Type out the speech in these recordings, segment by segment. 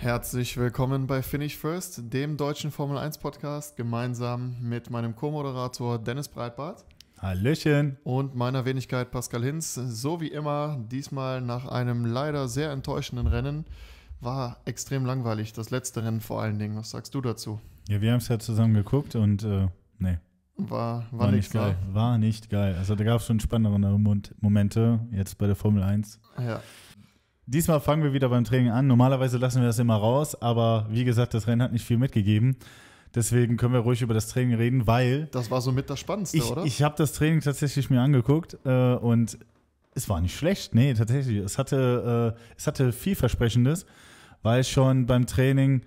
Herzlich willkommen bei Finish First, dem deutschen Formel 1 Podcast, gemeinsam mit meinem Co-Moderator Dennis Breitbart Hallöchen. und meiner Wenigkeit Pascal Hinz. So wie immer, diesmal nach einem leider sehr enttäuschenden Rennen. War extrem langweilig, das letzte Rennen vor allen Dingen. Was sagst du dazu? Ja, wir haben es ja zusammen geguckt und äh, nee, War, war, war, nicht geil. War nicht geil. Also da gab es schon spannendere Momente jetzt bei der Formel 1. ne? Ja. Diesmal fangen wir wieder beim Training an. Normalerweise lassen wir das immer raus, aber wie gesagt, das Rennen hat nicht viel mitgegeben. Deswegen können wir ruhig über das Training reden, weil Das war somit das Spannendste, ich, oder? ich habe das Training tatsächlich mir angeguckt äh, und es war nicht schlecht. Nee, tatsächlich. Es hatte, äh, es hatte vielversprechendes, weil schon beim Training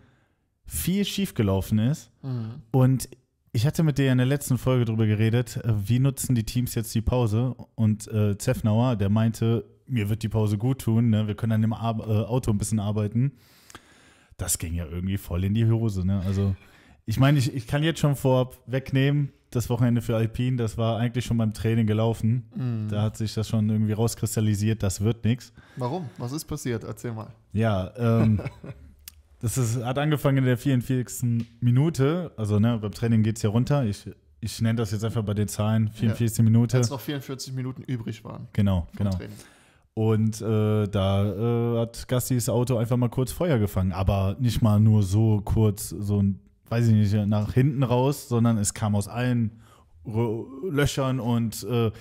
viel schiefgelaufen ist. Mhm. Und ich hatte mit dir in der letzten Folge drüber geredet, äh, wie nutzen die Teams jetzt die Pause? Und äh, Zefnauer, der meinte, mir wird die Pause gut tun, ne? wir können an dem Ar äh, Auto ein bisschen arbeiten. Das ging ja irgendwie voll in die Hose. Ne? Also, ich meine, ich, ich kann jetzt schon vorab wegnehmen, das Wochenende für Alpine, das war eigentlich schon beim Training gelaufen. Mhm. Da hat sich das schon irgendwie rauskristallisiert, das wird nichts. Warum? Was ist passiert? Erzähl mal. Ja, ähm, das ist, hat angefangen in der 44. Minute. Also ne, beim Training geht es ja runter. Ich, ich nenne das jetzt einfach bei den Zahlen. 44. Minute. Als noch 44 Minuten übrig waren. Genau, genau. Training. Und äh, da äh, hat Gastis Auto einfach mal kurz Feuer gefangen. Aber nicht mal nur so kurz, so ein, weiß ich nicht, nach hinten raus, sondern es kam aus allen Ro- Löchern und äh,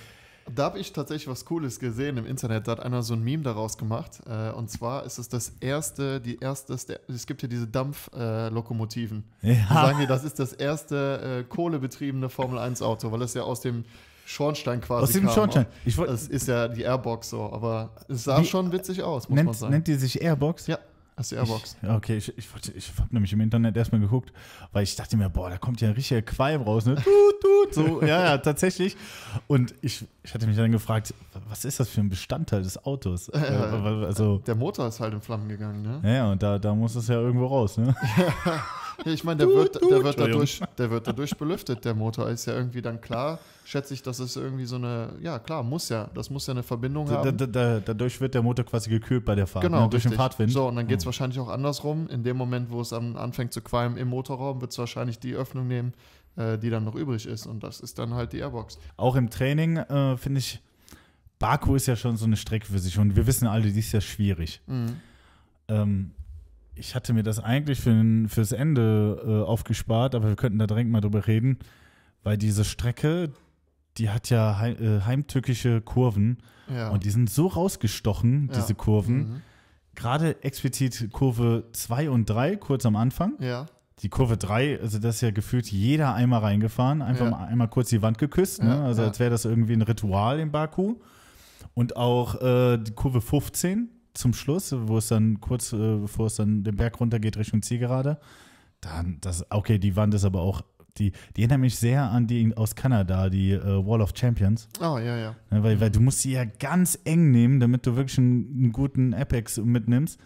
Da habe ich tatsächlich was Cooles gesehen im Internet. Da hat einer so ein Meme daraus gemacht. Äh, und zwar ist es das erste, die erste, es gibt ja diese Dampflokomotiven. Äh, ja, sagen die, das ist das erste äh, kohlebetriebene Formel-1-Auto, weil es ja aus dem Schornstein quasi aus dem kam. Schornstein. Ich wollt, Das ist ja die Airbox so, aber es sah Wie- schon witzig aus, muss man nennt, sagen. nennt die sich Airbox? ja, das ist die Airbox. Ich, okay, ich, ich, wollte- ich habe nämlich im Internet erstmal geguckt, weil ich dachte mir, boah, da kommt ja ein richtiger Qualm raus, ne? Tut, tut, so, ja, ja, tatsächlich. Und ich, ich hatte mich dann gefragt, was ist das für ein Bestandteil des Autos? Äh, also, Der Motor ist halt in Flammen gegangen, ne? ja, ja, und da, da muss es ja irgendwo raus, ne? Ja, ich meine, der wird, der, wird dadurch, der wird dadurch belüftet, der Motor. Ist ja irgendwie dann klar, schätze ich, dass es irgendwie so eine, ja klar, muss ja, das muss ja eine Verbindung Da, haben. da, da, dadurch wird der Motor quasi gekühlt bei der Fahrt, Genau, ne? durch den. Fahrtwind. So, und dann geht es wahrscheinlich auch andersrum. In dem Moment, wo es an, anfängt zu qualmen im Motorraum, wird es wahrscheinlich die Öffnung nehmen, äh, die dann noch übrig ist. Und das ist dann halt die Airbox. Auch im Training äh, finde ich, Baku ist ja schon so eine Strecke für sich und wir wissen alle, die ist ja schwierig. Mhm. Ähm, ich hatte mir das eigentlich für, den- fürs Ende äh, aufgespart, aber wir könnten da direkt mal drüber reden, weil diese Strecke, die hat ja hei äh, heimtückische Kurven Ja. und die sind so rausgestochen, Ja. diese Kurven. Mhm. Gerade explizit Kurve 2 und 3, kurz am Anfang. Ja, Die Kurve 3, also das ist ja gefühlt jeder einmal reingefahren, einfach mal einmal kurz die Wand geküsst, ne? Also als wäre das irgendwie ein Ritual in Baku. Und auch äh, die Kurve 15 zum Schluss, wo es dann kurz, äh, bevor es dann den Berg runter geht Richtung Zielgerade. Dann, das, okay, die Wand ist aber auch, die, die erinnert mich sehr an die aus Kanada, die äh, Wall of Champions. oh, ja, ja. Ne, weil, weil du musst sie ja ganz eng nehmen, damit du wirklich einen, einen guten Apex mitnimmst.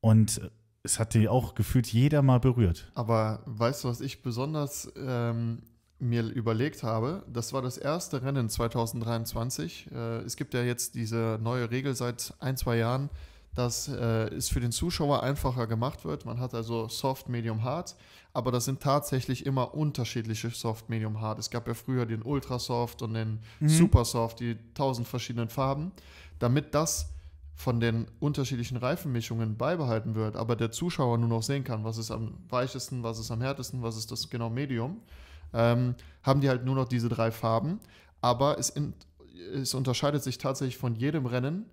Und es hat die auch gefühlt jeder mal berührt. Aber weißt du, was ich besonders ähm, mir überlegt habe? Das war das erste Rennen 2023. Äh, es gibt ja jetzt diese neue Regel seit ein, zwei Jahren, dass äh, es für den Zuschauer einfacher gemacht wird. Man hat also Soft, Medium, Hard, aber das sind tatsächlich immer unterschiedliche Soft, Medium, Hard. Es gab ja früher den Ultra Soft und den Super Soft, die tausend verschiedenen Farben. Damit das von den unterschiedlichen Reifenmischungen beibehalten wird, aber der Zuschauer nur noch sehen kann, was ist am weichesten, was ist am härtesten, was ist das genau Medium, ähm, haben die halt nur noch diese drei Farben. Aber es, in, es unterscheidet sich tatsächlich von jedem Rennen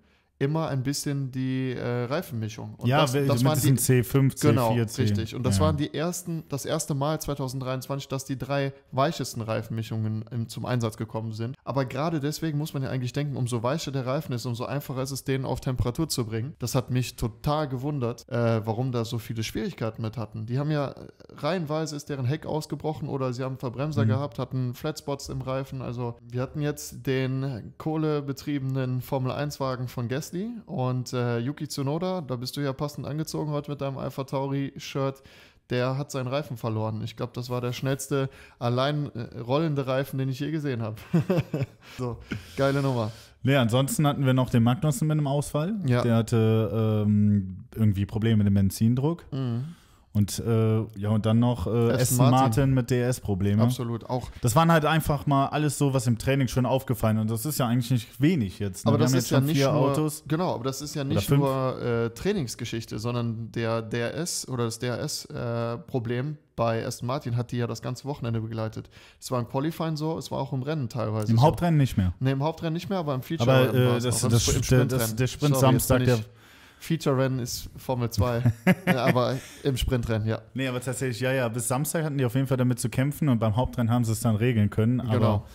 immer ein bisschen die äh, Reifenmischung. Und ja, das, mit das waren die, diesen C5, C4, Genau, C. richtig. Und das ja. waren die ersten, das erste Mal 2023, dass die drei weichesten Reifenmischungen im, zum Einsatz gekommen sind. Aber gerade deswegen muss man ja eigentlich denken, umso weicher der Reifen ist, umso einfacher ist es, den auf Temperatur zu bringen. Das hat mich total gewundert, äh, warum da so viele Schwierigkeiten mit hatten. Die haben ja äh, reihenweise ist deren Heck ausgebrochen oder sie haben Verbremser Mhm. gehabt, hatten Flatspots im Reifen. Also wir hatten jetzt den kohlebetriebenen Formel-1-Wagen von Gasly und äh, Yuki Tsunoda, da bist du ja passend angezogen heute mit deinem Alpha Tauri-Shirt. Der hat seinen Reifen verloren. Ich glaube, das war der schnellste allein äh, rollende Reifen, den ich je gesehen habe. so, geile Nummer. Nee, ansonsten hatten wir noch den Magnussen mit einem Ausfall. Ja. Der hatte ähm, irgendwie Probleme mit dem Benzindruck. Mhm. Und äh, ja, und dann noch äh, Aston Martin. Martin, mit DS-Problemen. Absolut. Auch Das waren halt einfach mal alles so, was im Training schon aufgefallen und das ist ja eigentlich nicht wenig jetzt. ne? Aber Wir das ist ja nicht nur, Autos. Genau, aber das ist ja nicht nur äh, Trainingsgeschichte, sondern der DRS oder das DRS-Problem bei Aston Martin hat die ja das ganze Wochenende begleitet. Es war im Qualifying so, es war auch im Rennen teilweise. Im so. Hauptrennen nicht mehr. Nee, im Hauptrennen nicht mehr, aber im Feature Aber äh, das, das, Im der, das, der Sprint Sorry, Samstag, der. Feature-Rennen ist Formel 2. ja, aber im Sprintrennen, ja. Nee, aber tatsächlich, ja, ja, bis Samstag hatten die auf jeden Fall damit zu kämpfen und beim Hauptrennen haben sie es dann regeln können. Aber Genau.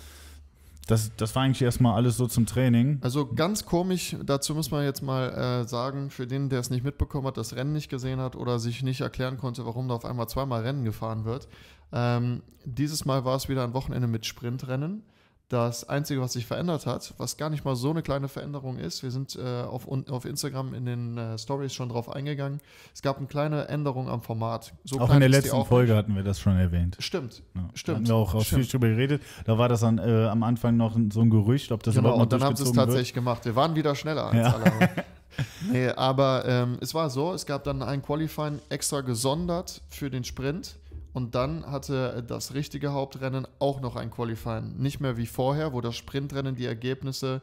das, das war eigentlich erstmal alles so zum Training. Also ganz komisch, dazu muss man jetzt mal äh, sagen, für den, der es nicht mitbekommen hat, das Rennen nicht gesehen hat oder sich nicht erklären konnte, warum da auf einmal zweimal Rennen gefahren wird. Ähm, dieses Mal war es wieder ein Wochenende mit Sprintrennen. Das Einzige, was sich verändert hat, was gar nicht mal so eine kleine Veränderung ist, wir sind äh, auf, auf Instagram in den äh, Stories schon drauf eingegangen. Es gab eine kleine Änderung am Format. So auch in der letzten Folge hatten wir das schon erwähnt. Stimmt. Ja. Stimmt, hatten wir auch stimmt. drüber geredet. Da war das dann, äh, am Anfang noch so ein Gerücht, ob das Genau, überhaupt noch und dann haben sie es durchgezogen wird. tatsächlich gemacht. Wir waren wieder schneller als Ja. alle. nee, aber ähm, es war so, es gab dann ein Qualifying extra gesondert für den Sprint und dann hatte das richtige Hauptrennen auch noch ein Qualifying. Nicht mehr wie vorher, wo das Sprintrennen die Ergebnisse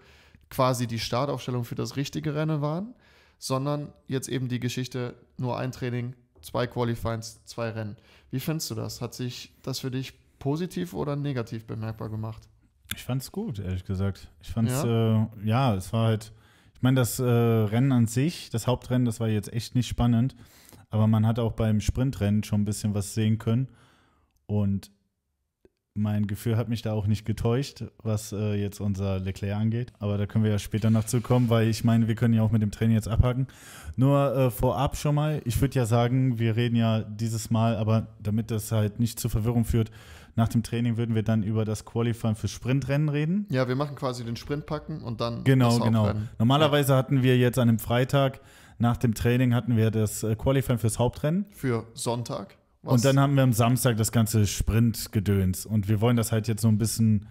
quasi die Startaufstellung für das richtige Rennen waren, sondern jetzt eben die Geschichte nur ein Training, zwei Qualifyings, zwei Rennen. Wie findest du das? Hat sich das für dich positiv oder negativ bemerkbar gemacht? Ich fand's gut, ehrlich gesagt. Ich fand's, ja, äh, ja es war halt, ich meine, das äh, Rennen an sich, das Hauptrennen, das war jetzt echt nicht spannend, aber man hat auch beim Sprintrennen schon ein bisschen was sehen können und mein Gefühl hat mich da auch nicht getäuscht, was äh, jetzt unser Leclerc angeht. Aber da können wir ja später noch zukommen, weil ich meine, wir können ja auch mit dem Training jetzt abhaken. Nur äh, vorab schon mal, ich würde ja sagen, wir reden ja dieses Mal, aber damit das halt nicht zu Verwirrung führt, nach dem Training würden wir dann über das Qualifying für Sprintrennen reden. Ja, wir machen quasi den Sprint packen und dann Genau, das genau. Normalerweise hatten wir jetzt an dem Freitag nach dem Training hatten wir das äh, Qualifying fürs Hauptrennen. Für Sonntag. Und dann haben wir am Samstag das ganze Sprintgedöns. Und wir wollen das halt jetzt so ein bisschen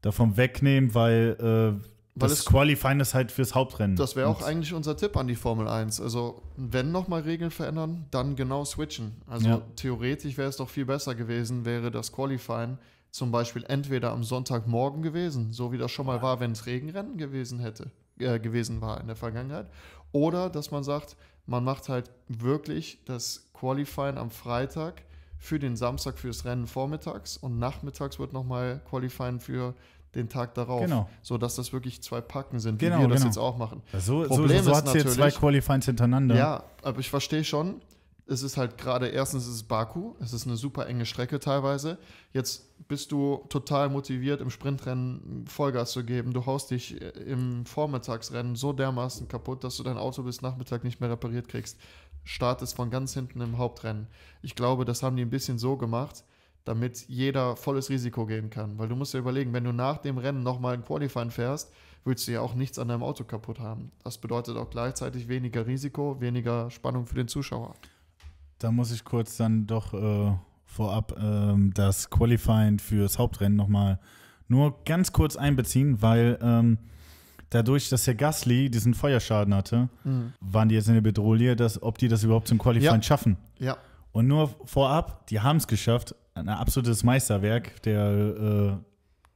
davon wegnehmen, weil, äh, Weil das Qualifying ist halt fürs Hauptrennen. das wäre auch Und- eigentlich unser Tipp an die Formel 1. Also, wenn nochmal Regeln verändern, dann genau switchen. Also, Ja. theoretisch wäre es doch viel besser gewesen, wäre das Qualifying zum Beispiel entweder am Sonntagmorgen gewesen, so wie das schon mal war, wenn es Regenrennen gewesen hätte, äh, gewesen war in der Vergangenheit. Oder dass man sagt, man macht halt wirklich das Qualifying am Freitag für den Samstag fürs Rennen vormittags und nachmittags wird nochmal Qualifying für den Tag darauf. Genau. So dass das wirklich zwei Packen sind, Genau, wie wir das genau. jetzt auch machen. So so, Problem so ist hat es jetzt zwei Qualifyings hintereinander. Ja, aber ich verstehe schon. Es ist halt gerade, erstens ist es Baku, es ist eine super enge Strecke teilweise. Jetzt bist du total motiviert, im Sprintrennen Vollgas zu geben. Du haust dich äh, im Vormittagsrennen so dermaßen kaputt, dass du dein Auto bis Nachmittag nicht mehr repariert kriegst. Startest von ganz hinten im Hauptrennen. Ich glaube, das haben die ein bisschen so gemacht, damit jeder volles Risiko gehen kann. Weil du musst dir überlegen, wenn du nach dem Rennen nochmal ein Qualifying fährst, willst du ja auch nichts an deinem Auto kaputt haben. Das bedeutet auch gleichzeitig weniger Risiko, weniger Spannung für den Zuschauer. Da muss ich kurz dann doch äh, vorab ähm, das Qualifying fürs Hauptrennen nochmal nur ganz kurz einbeziehen, weil ähm, dadurch, dass der Gasly diesen Feuerschaden hatte, waren die jetzt in der Bedrohung, dass, ob die das überhaupt zum Qualifying Ja. schaffen. Ja, Und nur vorab, die haben es geschafft. Ein absolutes Meisterwerk der, äh,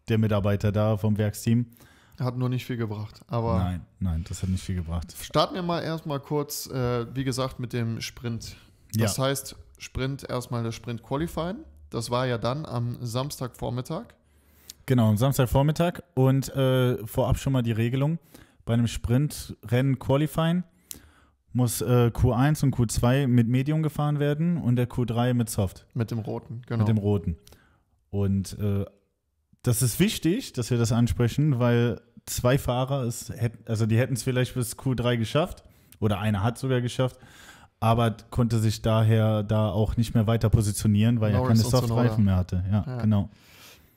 der Mitarbeiter da vom Werksteam. hat nur nicht viel gebracht. Aber Nein, nein, das hat nicht viel gebracht. starten wir mal erstmal kurz, äh, wie gesagt, mit dem Sprint. Das Ja. heißt, Sprint erstmal das Sprint Qualifying. Das war ja dann am Samstagvormittag. Genau, am Samstagvormittag und äh, vorab schon mal die Regelung. Bei einem Sprintrennen Qualifying muss äh, Q1 und Q2 mit Medium gefahren werden und der Q3 mit Soft, Mit dem roten, genau. mit dem roten. Und äh, das ist wichtig, dass wir das ansprechen, weil zwei Fahrer es hätten, also die hätten es vielleicht bis Q3 geschafft oder einer hat sogar geschafft, aber konnte sich daher da auch nicht mehr weiter positionieren, weil er Norris keine Softreifen mehr hatte. Ja, Ja. genau.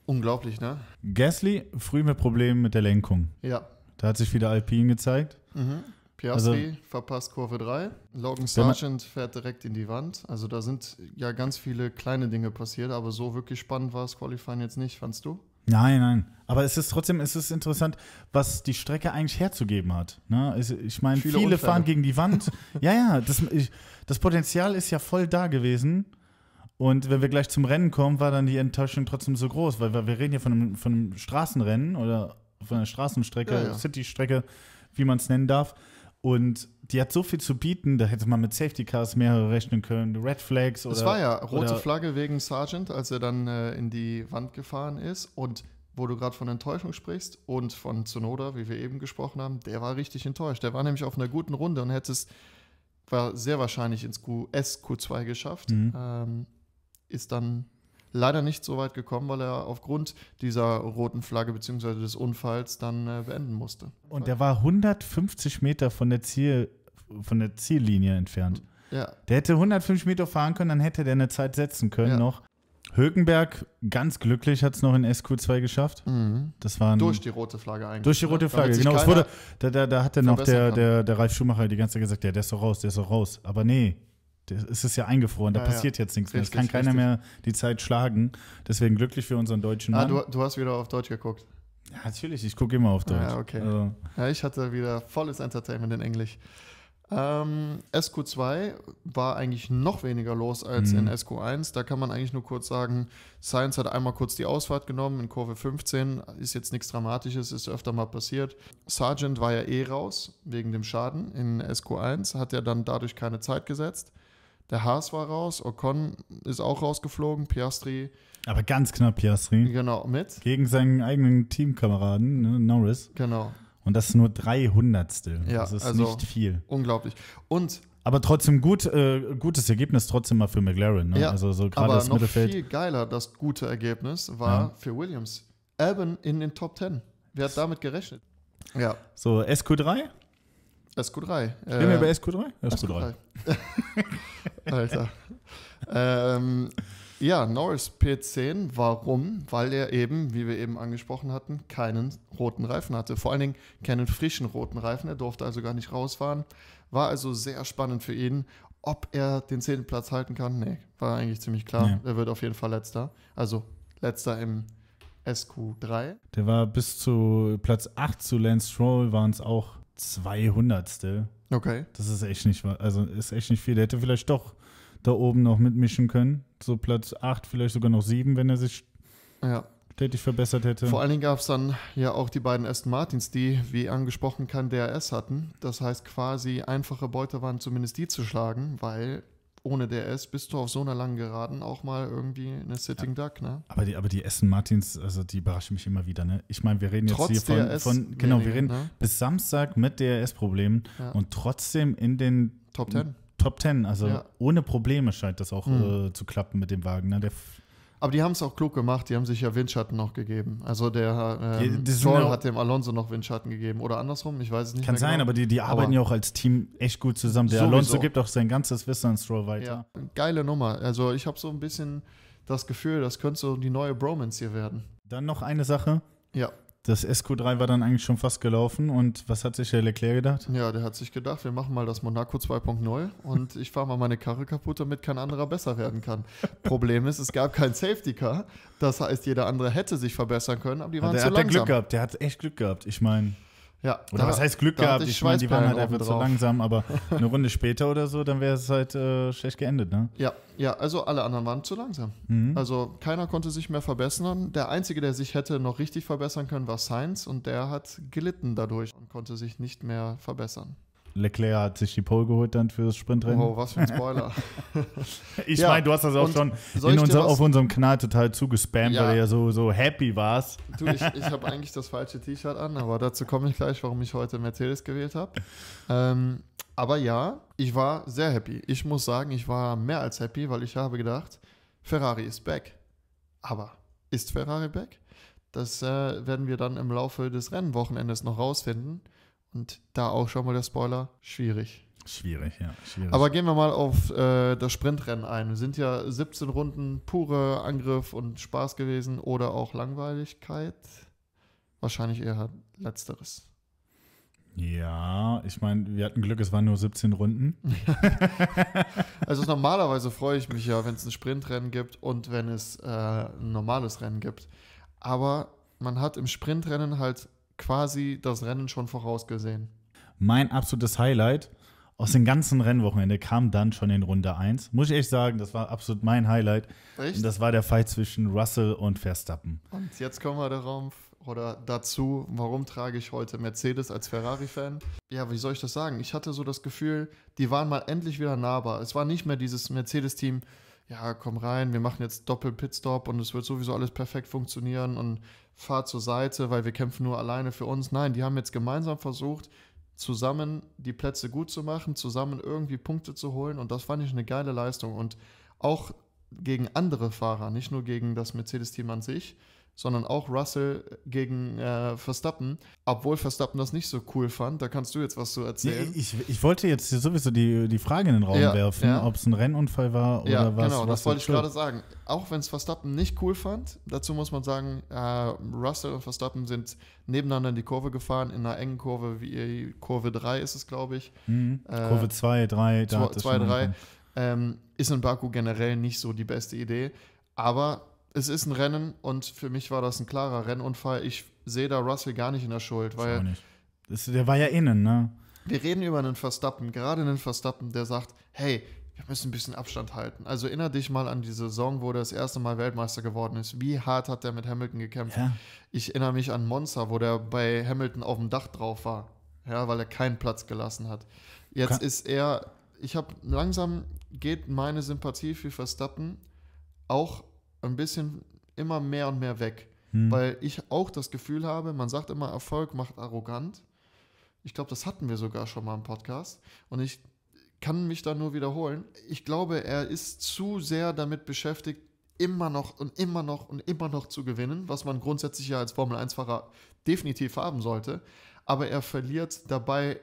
Unglaublich, ne? Gasly früh mit Problemen mit der Lenkung. Ja. Da hat sich wieder Alpine gezeigt. Mhm. Piastri verpasst Kurve 3. Logan Sargent fährt direkt in die Wand. Also da sind ja ganz viele kleine Dinge passiert, aber so wirklich spannend war das Qualifying jetzt nicht, fandst du? Nein, nein. Aber es ist trotzdem, es ist interessant, was die Strecke eigentlich herzugeben hat. Ne? Ich meine, Viele viele, fahren gegen die Wand. ja, ja, das, ich, das Potenzial ist ja voll da gewesen. Und wenn wir gleich zum Rennen kommen, war dann die Enttäuschung trotzdem so groß, weil wir, wir reden hier von einem, von einem Straßenrennen oder von einer Straßenstrecke, Ja, ja. City-Strecke, wie man es nennen darf. Und die hat so viel zu bieten, da hätte man mit Safety Cars mehrere rechnen können, Red Flags oder. Es war ja rote Flagge wegen Sargent, als er dann äh, in die Wand gefahren ist. Und wo du gerade von Enttäuschung sprichst und von Tsunoda, wie wir eben gesprochen haben, der war richtig enttäuscht. Der war nämlich auf einer guten Runde und hätte es war sehr wahrscheinlich ins QS Q2 geschafft. Mhm. Ähm, ist dann leider nicht so weit gekommen, weil er aufgrund dieser roten Flagge bzw. des Unfalls dann äh, beenden musste. Und der war 150 Meter von der, Ziel, von der Ziellinie entfernt. ja, Der hätte 150 Meter fahren können, dann hätte der eine Zeit setzen können Ja. noch. Högenberg, ganz glücklich, hat es noch in SQ2 geschafft. mhm. Das war durch die rote Flagge eigentlich. durch die ne? rote Flagge. Genau, es wurde, da, da, da hat dann noch der, der, der Ralf Schumacher die ganze Zeit gesagt, ja, der ist doch raus, der ist doch raus. Aber nee, es ist ja eingefroren, da Ja, ja. passiert jetzt nichts mehr. Es Richtig, kann keiner richtig. mehr die Zeit schlagen. Deswegen glücklich für unseren deutschen Ah, Mann. du, du hast wieder auf Deutsch geguckt. ja, natürlich, ich gucke immer auf Deutsch. Ja, okay. Also, Ja, ich hatte wieder volles Entertainment in Englisch. Ähm, SQ2 war eigentlich noch weniger los als Mhm. in SQ1. Da kann man eigentlich nur kurz sagen, Science hat einmal kurz die Ausfahrt genommen in Kurve 15. Ist jetzt nichts Dramatisches, ist öfter mal passiert. Sargent war ja eh raus wegen dem Schaden in SQ1, hat ja dann dadurch keine Zeit gesetzt. Der Haas war raus, Ocon ist auch rausgeflogen, Piastri aber ganz knapp, Piastri. genau mit. Gegen seinen eigenen Teamkameraden, ne, Norris. Genau, Und das ist nur 300. Ja, das ist also- nicht viel. unglaublich. Und Aber trotzdem gut, äh, gutes Ergebnis trotzdem mal für McLaren. Ne? Ja, also so gerade Aber das noch Mittelfeld. viel geiler, das gute Ergebnis war Ja. für Williams. Albon in den Top 10. Wer hat damit gerechnet? Ja, So, SQ3? SQ3. Reden wir Äh, über SQ3? SQ3. Alter. ähm, ja, Norris P10. Warum? Weil er eben, wie wir eben angesprochen hatten, keinen roten Reifen hatte. Vor allen Dingen keinen frischen roten Reifen. Er durfte also gar nicht rausfahren. War also sehr spannend für ihn. Ob er den zehnten Platz halten kann? Nee, war eigentlich ziemlich klar. Nee. Er wird auf jeden Fall letzter. Also letzter im SQ3. Der war bis zu Platz 8 zu Lance Stroll, waren es auch 200. Okay. Das ist echt nicht, also ist echt nicht viel. Der hätte vielleicht doch da oben noch mitmischen können. So Platz 8, vielleicht sogar noch 7, wenn er sich Ja. stetig verbessert hätte. Vor allen Dingen gab es dann ja auch die beiden Aston Martins, die, wie angesprochen, kein DRS hatten. Das heißt, quasi einfache Beute waren zumindest die zu schlagen, weil ohne DRS bist du auf so einer langen Geraden auch mal irgendwie eine Sitting Duck, ne? Aber die, aber die Aston Martins, also die überraschen mich immer wieder. Ne? Ich meine, wir reden jetzt Trotz hier von, DRS von genau, wir reden ne? bis Samstag mit DRS-Problemen Ja. und trotzdem in den Top 10. Top 10. Also Ja. ohne Probleme scheint das auch Mhm. äh, zu klappen mit dem Wagen. Ne? Der, Aber die haben es auch klug gemacht, die haben sich ja Windschatten noch gegeben. Also der ähm, Die- Stroll hat dem Alonso noch Windschatten gegeben. Oder andersrum, ich weiß es nicht kann sein, genau. aber die, die arbeiten Aber- ja auch als Team echt gut zusammen. Der Sowieso. Alonso gibt auch sein ganzes Wissen an Stroll weiter. Ja, geile Nummer. Also ich habe so ein bisschen das Gefühl, das könnte so die neue Bromance hier werden. Dann noch eine Sache. Ja, Das SQ3 war dann eigentlich schon fast gelaufen. Und was hat sich der Leclerc gedacht? Ja, der hat sich gedacht, wir machen mal das Monaco 2.0 und ich fahre mal meine Karre kaputt, damit kein anderer besser werden kann. Problem ist, es gab kein Safety Car. Das heißt, jeder andere hätte sich verbessern können, aber die waren der zu hat der langsam. Glück gehabt. Der hat echt Glück gehabt. Ich meine, Ja, oder da- was heißt Glück gehabt? ich meine, die waren halt einfach zu langsam. Aber eine Runde später oder so, dann wäre es halt äh, schlecht geendet. Ne? Ja, ja, also alle anderen waren zu langsam. Mhm. Also keiner konnte sich mehr verbessern. Der Einzige, der sich hätte noch richtig verbessern können, war Sainz und der hat gelitten dadurch und konnte sich nicht mehr verbessern. Leclerc hat sich die Pole geholt dann für das Sprintrennen. Wow, was für ein Spoiler. Ich Ja, meine, du hast das auch und schon unser, auf unserem Kanal total zugespammt, Ja. weil du ja so, so happy warst. Du, ich, ich habe eigentlich das falsche T-Shirt an, aber dazu komme ich gleich, warum ich heute Mercedes gewählt habe. Ähm, aber ja, ich war sehr happy. Ich muss sagen, ich war mehr als happy, weil ich habe gedacht, Ferrari ist back. Aber ist Ferrari back? Das äh, werden wir dann im Laufe des Rennwochenendes noch rausfinden. Und da auch schon mal der Spoiler, schwierig. Schwierig, ja. Schwierig. Aber gehen wir mal auf äh, das Sprintrennen ein. Es sind ja 17 Runden pure Angriff und Spaß gewesen oder auch Langweiligkeit. Wahrscheinlich eher letzteres. ja, ich meine, wir hatten Glück, es waren nur 17 Runden. Also normalerweise freue ich mich ja, wenn es ein Sprintrennen gibt und wenn es äh, ein normales Rennen gibt. aber man hat im Sprintrennen halt quasi das Rennen schon vorausgesehen. Mein absolutes Highlight aus dem ganzen Rennwochenende kam dann schon in Runde 1. Muss ich echt sagen, das war absolut mein Highlight. Echt? Und das war der Fight zwischen Russell und Verstappen. Und jetzt kommen wir darauf oder dazu, warum trage ich heute Mercedes als Ferrari-Fan? Ja, wie soll ich das sagen? Ich hatte so das Gefühl, die waren mal endlich wieder nahbar. Es war nicht mehr dieses Mercedes-Team, ja, komm rein, wir machen jetzt Doppel-Pitstop und es wird sowieso alles perfekt funktionieren und fahr zur Seite, weil wir kämpfen nur alleine für uns. Nein, die haben jetzt gemeinsam versucht, zusammen die Plätze gut zu machen, zusammen irgendwie Punkte zu holen und das fand ich eine geile Leistung und auch gegen andere Fahrer, nicht nur gegen das Mercedes-Team an sich, sondern auch Russell gegen äh, Verstappen, obwohl Verstappen das nicht so cool fand. Da kannst du jetzt was zu erzählen. Ich, ich wollte jetzt sowieso die, die Frage in den Raum Ja, werfen, ja. ob es ein Rennunfall war oder ja, was. genau, was das wollte ich gerade sagen. Auch wenn es Verstappen nicht cool fand, dazu muss man sagen, äh, Russell und Verstappen sind nebeneinander in die Kurve gefahren, in einer engen Kurve, wie Kurve 3 ist es, glaube ich. Mhm. Äh, Kurve 2, 3, da zwei- hat es zwei, schon drei. angefangen. Ähm, ist in Baku generell nicht so die beste Idee. Aber es ist ein Rennen und für mich war das ein klarer Rennunfall. Ich sehe da Russell gar nicht in der Schuld, weil. Das, der war ja innen, ne? wir reden über einen Verstappen, gerade einen Verstappen, der sagt, hey, wir müssen ein bisschen Abstand halten. Also erinnere dich mal an die Saison, wo er das erste Mal Weltmeister geworden ist. Wie hart hat er mit Hamilton gekämpft? Ja. Ich erinnere mich an Monza, wo der bei Hamilton auf dem Dach drauf war. Ja, weil er keinen Platz gelassen hat. Jetzt Kann- ist er, ich habe langsam geht meine Sympathie für Verstappen auch ein bisschen immer mehr und mehr weg. Hm. Weil ich auch das Gefühl habe, man sagt immer, Erfolg macht arrogant. Ich glaube, das hatten wir sogar schon mal im Podcast. Und ich kann mich da nur wiederholen. Ich glaube, er ist zu sehr damit beschäftigt, immer noch und immer noch und immer noch zu gewinnen, was man grundsätzlich ja als Formel-1-Fahrer definitiv haben sollte. Aber er verliert dabei,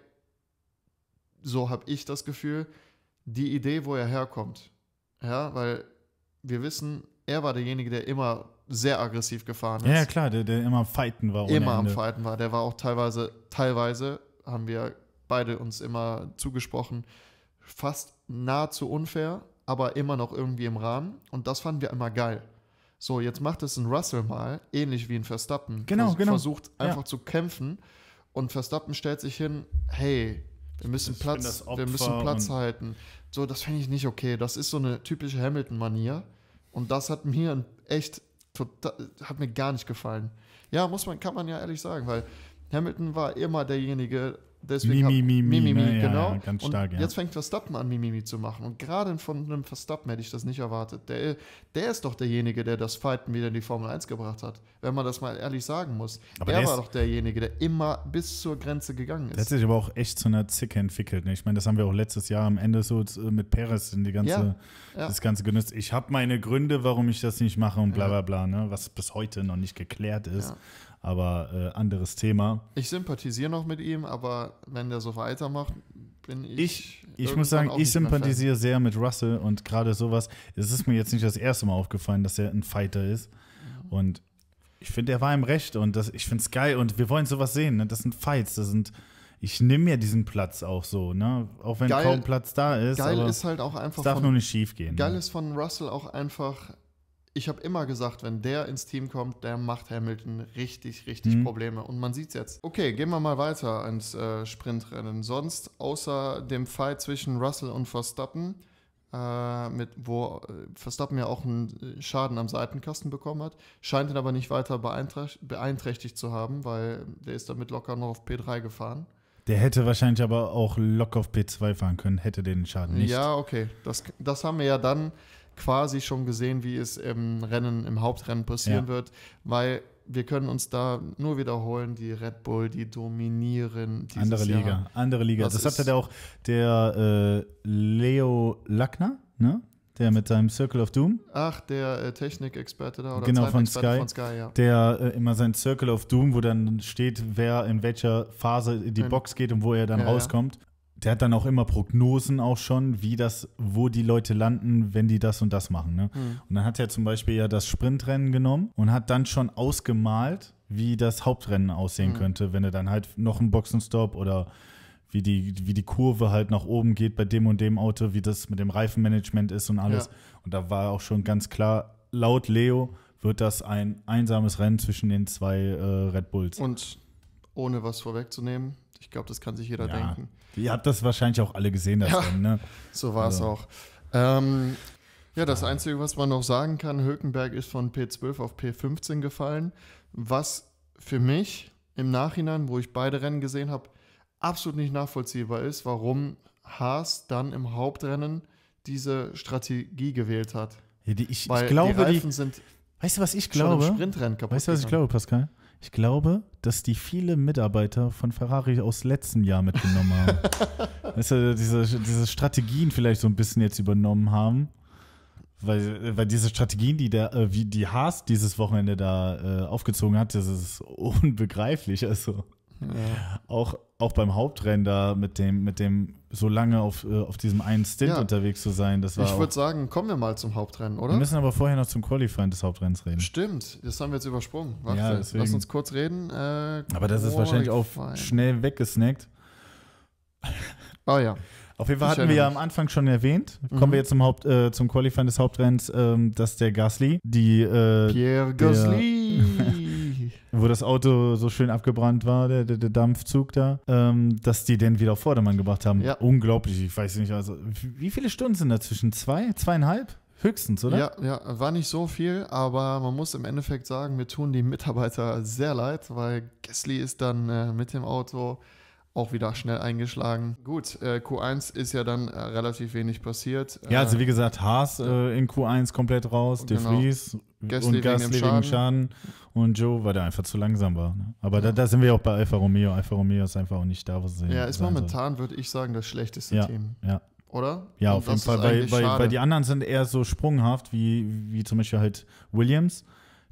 so habe ich das Gefühl, die Idee, wo er herkommt. Ja, weil wir wissen, er war derjenige, der immer sehr aggressiv gefahren ist Ja, ja, klar, der, der immer am Fighten war. ohne immer am. Fighten war. Der war auch teilweise, teilweise haben wir beide uns immer zugesprochen, fast nahezu unfair, aber immer noch irgendwie im Rahmen. Und das fanden wir immer geil. So, jetzt macht es ein Russell mal, ähnlich wie ein Verstappen. Genau, Vers- genau. Versucht Ja. einfach zu kämpfen und Verstappen stellt sich hin, hey, wir müssen Platz, wir müssen Platz halten. So, das finde ich nicht okay. Das ist so eine typische Hamilton-Manier. Und das hat mir echt total, hat mir gar nicht gefallen. Ja, muss man, kann man ja ehrlich sagen, weil Hamilton war immer derjenige, deswegen Mi, mi, mi, mi, ne? Genau. ja, ganz und stark, ja. jetzt fängt Verstappen an, Mimimi zu machen. Und gerade von einem Verstappen hätte ich das nicht erwartet. Der, der ist doch derjenige, der das Fighten wieder in die Formel 1 gebracht hat. Wenn man das mal ehrlich sagen muss. Aber er der war ist- doch derjenige, der immer bis zur Grenze gegangen Der hat ist. sich aber auch echt zu einer Zicke entwickelt. Ne? Ich meine, das haben wir auch letztes Jahr am Ende so äh, mit Perez in die ganze, Ja, das Ganze genutzt. Ich habe meine Gründe, warum ich das nicht mache und bla bla bla, ne? was bis heute noch nicht geklärt ist. Aber äh, anderes Thema. Ich sympathisiere noch mit ihm, aber wenn der so weitermacht, bin ich. Ich, ich muss sagen, ich sympathisiere sehr mit Russell und gerade sowas. Es ist mir jetzt nicht das erste Mal aufgefallen, dass er ein Fighter ist. Und ich finde, er war im Recht und das, ich finde es geil und wir wollen sowas sehen. Ne? Das sind Fights, das sind. Ich nehme mir diesen Platz auch so, ne? Auch wenn Geil- kaum Platz da ist. Geil ist halt auch einfach es darf von, nur nicht schief gehen. Geil ne? ist von Russell auch einfach, ich habe immer gesagt, wenn der ins Team kommt, der macht Hamilton richtig, richtig Mhm. Probleme. Und man sieht es jetzt. Okay, gehen wir mal weiter ins äh, Sprintrennen. Sonst, außer dem Fight zwischen Russell und Verstappen, äh, mit, wo äh, Verstappen ja auch einen äh, Schaden am Seitenkasten bekommen hat, scheint ihn aber nicht weiter beeinträchtigt, beeinträchtigt zu haben, weil der ist damit locker noch auf P3 gefahren. Der hätte wahrscheinlich aber auch locker auf P2 fahren können, hätte den Schaden nicht. Ja, okay. Das, das haben wir ja dann quasi schon gesehen, wie es im Rennen, im Hauptrennen passieren Ja. wird, weil wir können uns da nur wiederholen, die Red Bull, die dominieren andere Liga, Jahr. andere Liga. Das Das, hat ja auch der äh, Leo Lackner, ne? Der mit seinem Circle of Doom, Ach, der äh, Technikexperte da oder Genau, von Sky. von Sky, ja. der äh, immer sein Circle of Doom, wo dann steht, wer in welcher Phase in die In- Box geht und wo er dann ja. rauskommt. Der hat dann auch immer Prognosen auch schon, wie das, wo die Leute landen, wenn die das und das machen. Ne? Hm. Und dann hat er zum Beispiel ja das Sprintrennen genommen und hat dann schon ausgemalt, wie das Hauptrennen aussehen Mhm. könnte, wenn er dann halt noch einen Boxenstopp oder wie die, wie die Kurve halt nach oben geht bei dem und dem Auto, wie das mit dem Reifenmanagement ist und alles. Ja. Und da war auch schon ganz klar, laut Leo wird das ein einsames Rennen zwischen den zwei äh, Red Bulls. Und ohne was vorwegzunehmen, ich glaube, das kann sich jeder Ja. denken. Ihr habt das wahrscheinlich auch alle gesehen, das Ja. Rennen, ne? So war es Also. auch. Ähm, ja, das Einzige, was man noch sagen kann, Hülkenberg ist von P12 auf P15 gefallen, was für mich im Nachhinein, wo ich beide Rennen gesehen habe, absolut nicht nachvollziehbar ist, warum Haas dann im Hauptrennen diese Strategie gewählt hat. Ja, die, ich, Weil ich glaube, die die, Reifen sind weißt du, was ich schon im glaube? Sprintrennen kaputt Weißt du, was ich glaube, Pascal? Ich glaube, dass die viele Mitarbeiter von Ferrari aus letztem Jahr mitgenommen haben. weißt du, diese, diese Strategien vielleicht so ein bisschen jetzt übernommen haben. Weil, weil diese Strategien, die der, äh, wie die Haas dieses Wochenende da äh, aufgezogen hat, das ist unbegreiflich. Also Ja. auch, auch beim Hauptrennen da mit dem, mit dem so lange auf, äh, auf diesem einen Stint Ja. unterwegs zu sein, das war Ich würde sagen, kommen wir mal zum Hauptrennen, Wir oder? müssen aber vorher noch zum Qualifying des Hauptrenns reden. Stimmt, das haben wir jetzt übersprungen. Warte, Ja, deswegen. lass uns kurz reden. Äh, Aber das ist wahrscheinlich auch schnell weggesnackt. Ah ja. Auf jeden Fall hatten wir ja am Anfang schon erwähnt, Mhm. kommen wir jetzt zum, Haupt, äh, zum Qualifying des Hauptrenns, ähm, dass der Gasly, die, äh, Pierre Gasly. wo das Auto so schön abgebrannt war, der, der, der Dampfzug da, ähm, dass die den wieder auf Vordermann gebracht haben. Ja. Unglaublich, ich weiß nicht, also wie viele Stunden sind dazwischen? Zwei, zweieinhalb? Höchstens, oder? ja, ja, war nicht so viel, aber man muss im Endeffekt sagen, mir tun die Mitarbeiter sehr leid, weil Gasly ist dann äh, mit dem Auto auch wieder schnell eingeschlagen. Gut, äh, Q1 ist ja dann äh, relativ wenig passiert. Ja, also Äh, wie gesagt, Haas äh, in Q1 komplett raus, De Genau. Vries Gasly und Gasly wegen Schaden. Schaden und Joe, weil der einfach zu langsam war. Ne? Aber da, da sind wir auch bei Alfa Romeo. Alfa Romeo ist einfach auch nicht da, wo sie ja, ist momentan, würde ich sagen, das schlechteste Ja. Team, Ja, oder? ja Und auf jeden Fall, weil, weil, weil die anderen sind eher so sprunghaft, wie, wie zum Beispiel halt Williams.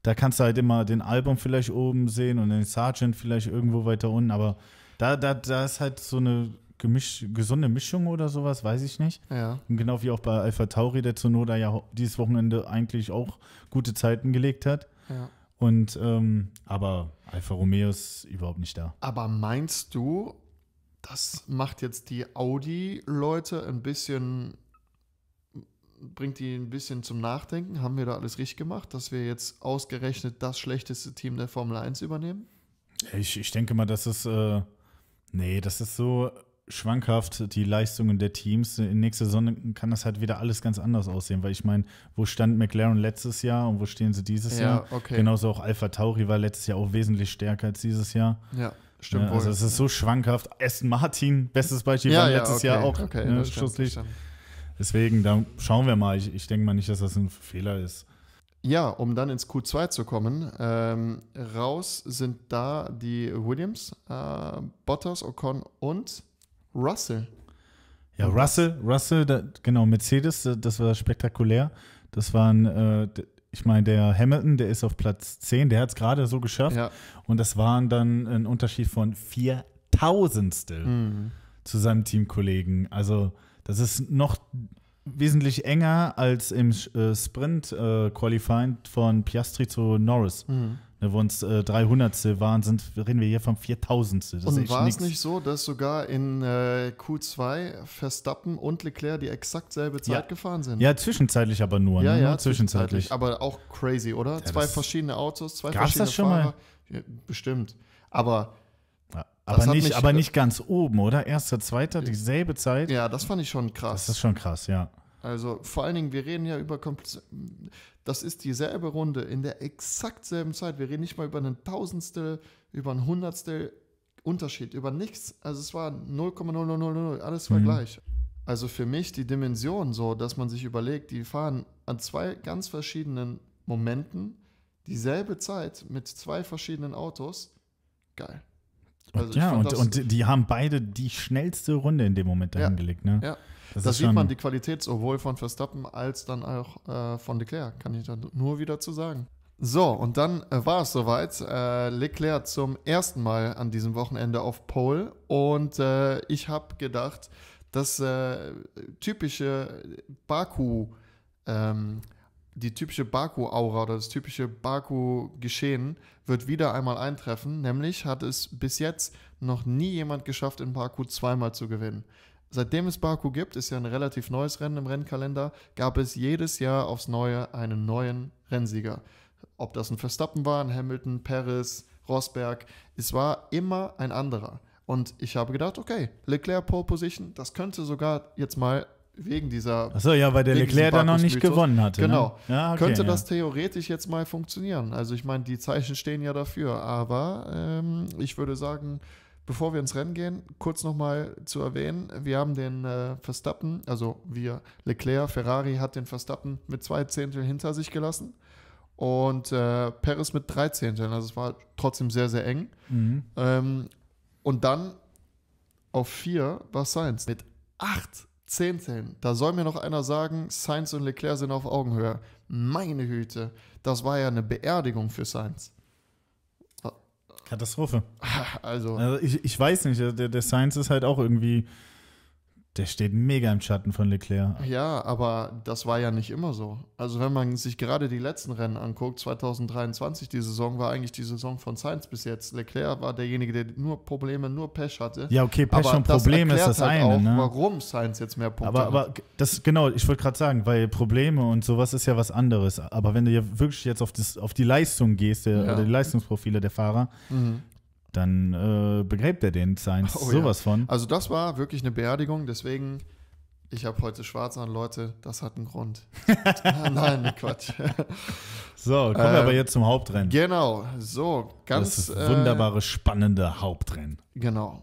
Da kannst du halt immer den Album vielleicht oben sehen und den Sargent vielleicht irgendwo weiter unten, aber da, da, da ist halt so eine gemisch, gesunde Mischung oder sowas, weiß ich nicht. Ja, Und Genau wie auch bei Alpha Tauri, der Zunoda ja dieses Wochenende eigentlich auch gute Zeiten gelegt hat. ja. Und ähm, aber Alfa Romeo ist überhaupt nicht da. Aber meinst du, das macht jetzt die Audi-Leute ein bisschen, bringt die ein bisschen zum Nachdenken? Haben wir da alles richtig gemacht, dass wir jetzt ausgerechnet das schlechteste Team der Formel 1 übernehmen? Ich, ich denke mal, das ist, äh, nee, das ist so schwankhaft, die Leistungen der Teams. In nächster Saison kann das halt wieder alles ganz anders aussehen, weil ich meine, wo stand McLaren letztes Jahr und wo stehen sie dieses Jahr? okay. Genauso auch Alpha Tauri war letztes Jahr auch wesentlich stärker als dieses Jahr. Ja, stimmt Ja, also es ist so schwankhaft. Aston Martin, bestes Beispiel, ja, war ja, letztes okay, Jahr auch okay, ne, stimmt. Deswegen, da schauen wir mal. Ich, ich denke mal nicht, dass das ein Fehler ist. Ja, um dann ins Q2 zu kommen, ähm, raus sind da die Williams, äh, Bottas, Ocon und Russell. Ja, Russell, Russell, da, genau, Mercedes, das war spektakulär. Das waren, äh, ich meine, der Hamilton, der ist auf Platz 10, der hat es gerade so geschafft. Ja. Und das waren dann ein Unterschied von 4000stel Mhm. zu seinem Teamkollegen. Also, das ist noch wesentlich enger als im äh, Sprint-Qualifying von Piastri zu Norris. Mhm. Ne, wo uns äh, 300 waren, sind, reden wir hier vom 4000 Das ist Und war nix. es nicht so, dass sogar in äh, Q2 Verstappen und Leclerc die exakt selbe Zeit Ja. gefahren sind? Ja, zwischenzeitlich aber nur. ja, ne? ja zwischenzeitlich. Aber auch crazy, oder? Ja, zwei verschiedene Autos, zwei verschiedene das schon mal? Fahrer. Ja, bestimmt. Aber aber nicht, aber nicht ganz oben, oder? Erster, zweiter, dieselbe Zeit. ja, das fand ich schon krass. Das ist schon krass, ja. Also vor allen Dingen, wir reden ja über das ist dieselbe Runde in der exakt selben Zeit. Wir reden nicht mal über einen Tausendstel, über ein Hundertstel Unterschied, über nichts. Also es war 0,0000, alles war Mhm. gleich. Also für mich die Dimension so, dass man sich überlegt, die fahren an zwei ganz verschiedenen Momenten dieselbe Zeit mit zwei verschiedenen Autos. Geil. Also ja, und, das- und die haben beide die schnellste Runde in dem Moment Ja, dahingelegt, ne? ja. Das, Da sieht man die Qualität sowohl von Verstappen als dann auch äh, von Leclerc, kann ich da nur wieder zu sagen. So, und dann äh, war es soweit. Äh, Leclerc zum ersten Mal an diesem Wochenende auf Pole. Und äh, ich habe gedacht, das äh, typische Baku, ähm, die typische Baku-Aura oder das typische Baku-Geschehen wird wieder einmal eintreffen. Nämlich hat es bis jetzt noch nie jemand geschafft, in Baku zweimal zu gewinnen. Seitdem es Baku gibt, ist ja ein relativ neues Rennen im Rennkalender, gab es jedes Jahr aufs Neue einen neuen Rennsieger. ob das ein Verstappen war, ein Hamilton, Perez, Rosberg, es war immer ein anderer. Und ich habe gedacht, okay, Leclerc Pole Position, das könnte sogar jetzt mal wegen dieser. Achso, ja, weil der Leclerc da noch nicht gewonnen hatte. Genau. Ne? Ja, okay, könnte ja. das theoretisch jetzt mal funktionieren. Also ich meine, die Zeichen stehen ja dafür. Aber ähm, ich würde sagen, bevor wir ins Rennen gehen, kurz nochmal zu erwähnen, wir haben den äh, Verstappen, also wir, Leclerc, Ferrari hat den Verstappen mit zwei Zehntel hinter sich gelassen. Und äh, Perez mit drei Zehnteln. Also es war trotzdem sehr, sehr eng. Mhm. Ähm, und dann auf vier war Sainz mit acht Zehnteln. Da soll mir noch einer sagen, Sainz und Leclerc sind auf Augenhöhe. Meine Hüte, das war ja eine Beerdigung für Sainz. Katastrophe. Also, Also ich, ich weiß nicht, der, der Sainz ist halt auch irgendwie, der steht mega im Schatten von Leclerc. ja, aber das war ja nicht immer so. Also, wenn man sich gerade die letzten Rennen anguckt, 2023, die Saison war eigentlich die Saison von Sainz bis jetzt. Leclerc war derjenige, der nur Probleme, nur Pech hatte. Ja, okay, Pech aber und Problem ist das halt eine, auch, ne? warum Sainz jetzt mehr Punkte Aber, hat. aber das, genau, ich wollte gerade sagen, weil Probleme und sowas ist ja was anderes. Aber wenn du ja wirklich jetzt auf, das, auf die Leistung gehst, der, Ja. oder die Leistungsprofile der Fahrer, Mhm. Dann äh, begräbt er den Sainz Oh, sowas von. Also das war wirklich eine Beerdigung, deswegen, ich habe heute schwarz an, Leute, das hat einen Grund. Ah, Nein, Quatsch. So, kommen wir Ähm, aber jetzt zum Hauptrennen. genau, so, ganz das äh, wunderbare, spannende Hauptrennen. Genau.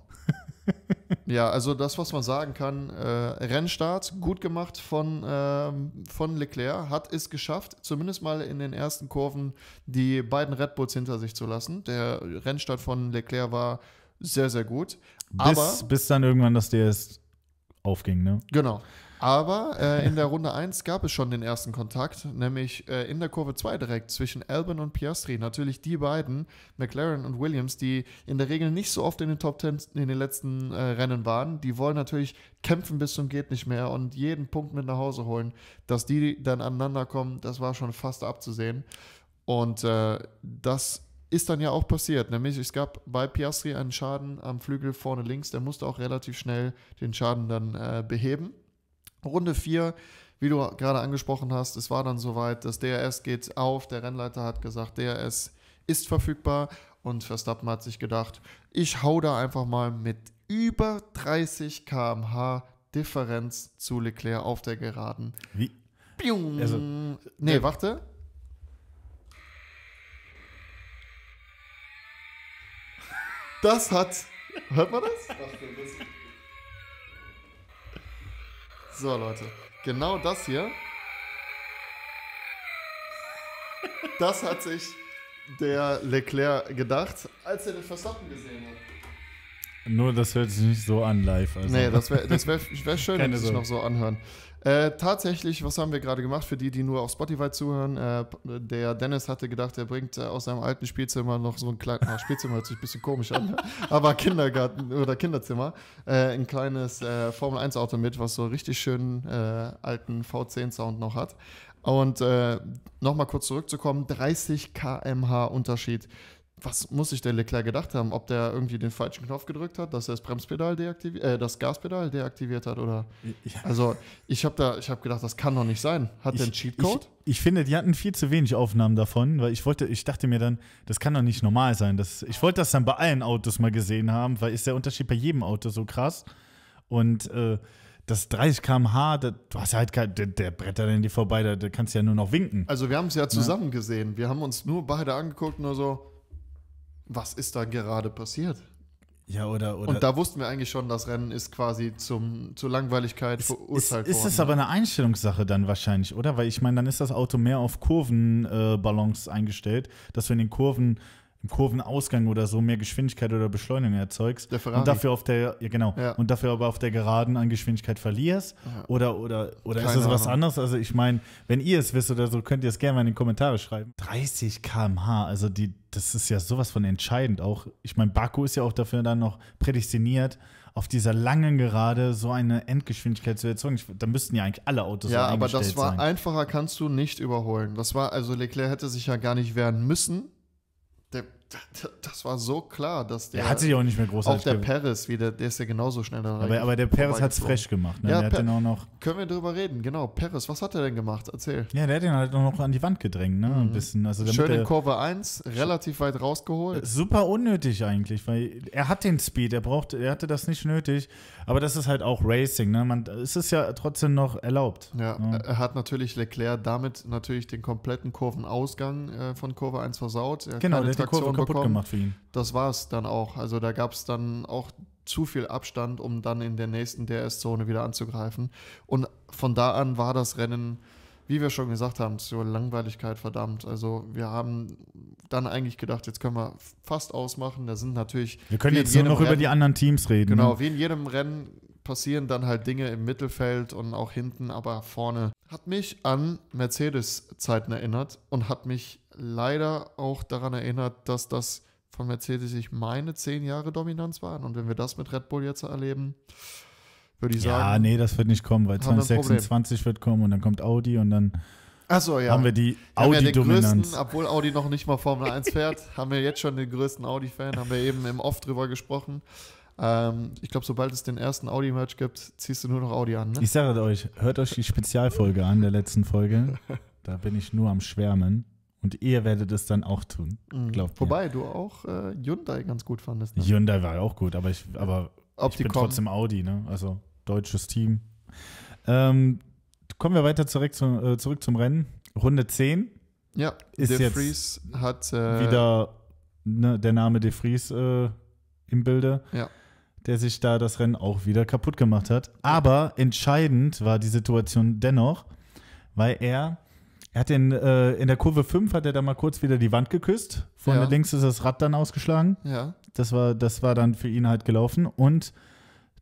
Ja, also das, was man sagen kann, äh, Rennstart gut gemacht von, ähm, von Leclerc, hat es geschafft, zumindest mal in den ersten Kurven die beiden Red Bulls hinter sich zu lassen. Der Rennstart von Leclerc war sehr, sehr gut. Bis, Aber bis dann irgendwann das DS aufging, ne? Genau. Aber äh, in der Runde 1 gab es schon den ersten Kontakt, nämlich äh, in der Kurve 2 direkt zwischen Albon und Piastri. Natürlich die beiden, McLaren und Williams, die in der Regel nicht so oft in den Top 10 in den letzten äh, Rennen waren. Die wollen natürlich kämpfen bis zum geht nicht mehr und jeden Punkt mit nach Hause holen. Dass die dann aneinander kommen, das war schon fast abzusehen. Und äh, das ist dann ja auch passiert. Nämlich es gab bei Piastri einen Schaden am Flügel vorne links. Der musste auch relativ schnell den Schaden dann äh, beheben. Runde 4, wie du gerade angesprochen hast, es war dann soweit, das DRS geht auf, der Rennleiter hat gesagt, DRS ist verfügbar und Verstappen hat sich gedacht, ich hau da einfach mal mit über 30 km/h Differenz zu Leclerc auf der Geraden. Wie? Piung. Also, nee, äh, warte. Das hat. Hört man das? So, Leute. Genau das hier. Das hat sich der Leclerc gedacht, als er den Verstappen gesehen hat. Nur das hört sich nicht so an live. Also. Nee, das wäre das wär, wär schön, wenn die sich noch so anhören. Äh, tatsächlich, was haben wir gerade gemacht für die, die nur auf Spotify zuhören? Äh, der Dennis hatte gedacht, er bringt äh, aus seinem alten Spielzimmer noch so ein kleines, ah, Spielzimmer hört sich ein bisschen komisch an, aber Kindergarten oder Kinderzimmer, äh, ein kleines äh, Formel 1 Auto mit, was so richtig schönen äh, alten V10 Sound noch hat. Und nochmal kurz zurückzukommen, 30 km/h Unterschied. Was muss sich der Leclerc gedacht haben? Ob der irgendwie den falschen Knopf gedrückt hat, dass er das Bremspedal deaktiviert, äh, das Gaspedal deaktiviert hat oder? Ja. Also ich habe da, ich habe gedacht, das kann doch nicht sein. Hat der einen Cheatcode? Ich, ich finde, die hatten viel zu wenig Aufnahmen davon, weil ich wollte, ich dachte mir dann, das kann doch nicht normal sein. Das, ich wollte das dann bei allen Autos mal gesehen haben, weil ist der Unterschied bei jedem Auto so krass. Und äh, das 30 km/h, du hast halt kein, der, der brettert an dir vorbei, da, da kannst du ja nur noch winken. Also wir haben es ja zusammen gesehen. Wir haben uns nur beide angeguckt, nur so, was ist da gerade passiert? Ja, oder. oder Und da wussten wir eigentlich schon, das Rennen ist quasi zum, zur Langweiligkeit ist, verurteilt ist worden. es aber eine Einstellungssache dann wahrscheinlich, oder? Weil ich meine, dann ist das Auto mehr auf Kurvenballons äh, eingestellt, dass du in den Kurven, im Kurvenausgang oder so mehr Geschwindigkeit oder Beschleunigung erzeugst. Und dafür auf der, ja genau, Ja. und dafür aber auf der Geraden an Geschwindigkeit verlierst. Ja. Oder, oder, oder ist Keine es was anderes? Also ich meine, wenn ihr es wisst oder so, könnt ihr es gerne mal in die Kommentare schreiben. 30 km/h, also die, das ist ja sowas von entscheidend auch. Ich meine, Baku ist ja auch dafür dann noch prädestiniert, auf dieser langen Gerade so eine Endgeschwindigkeit zu erzeugen. Da müssten ja eigentlich alle Autos ja, aber das war sein. einfacher, kannst du nicht überholen. Das war, also Leclerc hätte sich ja gar nicht wehren müssen. Der, das war so klar, dass der. Er hat sich auch nicht mehr auch großartig der gew- Perez wieder, der ist ja genauso schnell da aber, aber der Perez hat es frech gemacht. Ne? Ja, der hat den auch noch, Können wir drüber reden, genau. Perez, was hat er denn gemacht? Erzähl. ja, der hat den halt auch noch an die Wand gedrängt, ne? Ein bisschen. Also Mhm. Schön in Kurve 1, relativ weit rausgeholt. Super unnötig eigentlich, weil er hat den Speed, er braucht, er hatte das nicht nötig, aber das ist halt auch Racing, ne? Man, es ist ja trotzdem noch erlaubt. Ja, Ja. er hat natürlich Leclerc damit natürlich den kompletten Kurvenausgang äh, von Kurve 1 versaut. Er Genau, der hat die Kurve kaputt gemacht für ihn. Das war es dann auch. Also da gab es dann auch zu viel Abstand, um dann in der nächsten DRS-Zone wieder anzugreifen. Und von da an war das Rennen, wie wir schon gesagt haben, zur Langweiligkeit verdammt. Also wir haben dann eigentlich gedacht, jetzt können wir fast ausmachen. Da sind natürlich Wir können jetzt nur noch über Rennen- die anderen Teams reden. Genau, Ne? wie in jedem Rennen passieren dann halt Dinge im Mittelfeld und auch hinten, aber vorne. Hat mich an Mercedes-Zeiten erinnert und hat mich leider auch daran erinnert, dass das von Mercedes, ich meine, zehn Jahre Dominanz waren. Und wenn wir das mit Red Bull jetzt erleben, würde ich Ja, sagen. nee, das wird nicht kommen, weil Haben wir ein 2026 wird kommen und dann kommt Audi und dann Achso, ja. haben wir die ja Audi-Dominanz. größten, obwohl Audi noch nicht mal Formel 1 fährt, haben wir jetzt schon den größten Audi-Fan, haben wir eben im Off drüber gesprochen. Ähm, ich glaube, sobald es den ersten Audi-Merch gibt, ziehst du nur noch Audi an. Ne? Ich sage euch, hört euch die Spezialfolge an, der letzten Folge. Da bin ich nur am Schwärmen. Und ihr werdet es dann auch tun. Mhm. Glaubt mir. Wobei du auch äh, Hyundai ganz gut fandest. Ne? Hyundai war auch gut, aber ich, aber Ob ich bin kommen. trotzdem Audi, ne? Also deutsches Team. Ähm, kommen wir weiter zurück, zu, äh, zurück zum Rennen. Runde 10. Ja, ist De jetzt Vries hat äh, Wieder ne, der Name De Vries äh, im Bilde. Ja. Der sich da das Rennen auch wieder kaputt gemacht hat. Aber entscheidend war die Situation dennoch, weil er, er hat in, äh, in der Kurve 5 hat er da mal kurz wieder die Wand geküsst. Vorne Ja. links ist das Rad dann ausgeschlagen. Ja, Das war, das war dann für ihn halt gelaufen und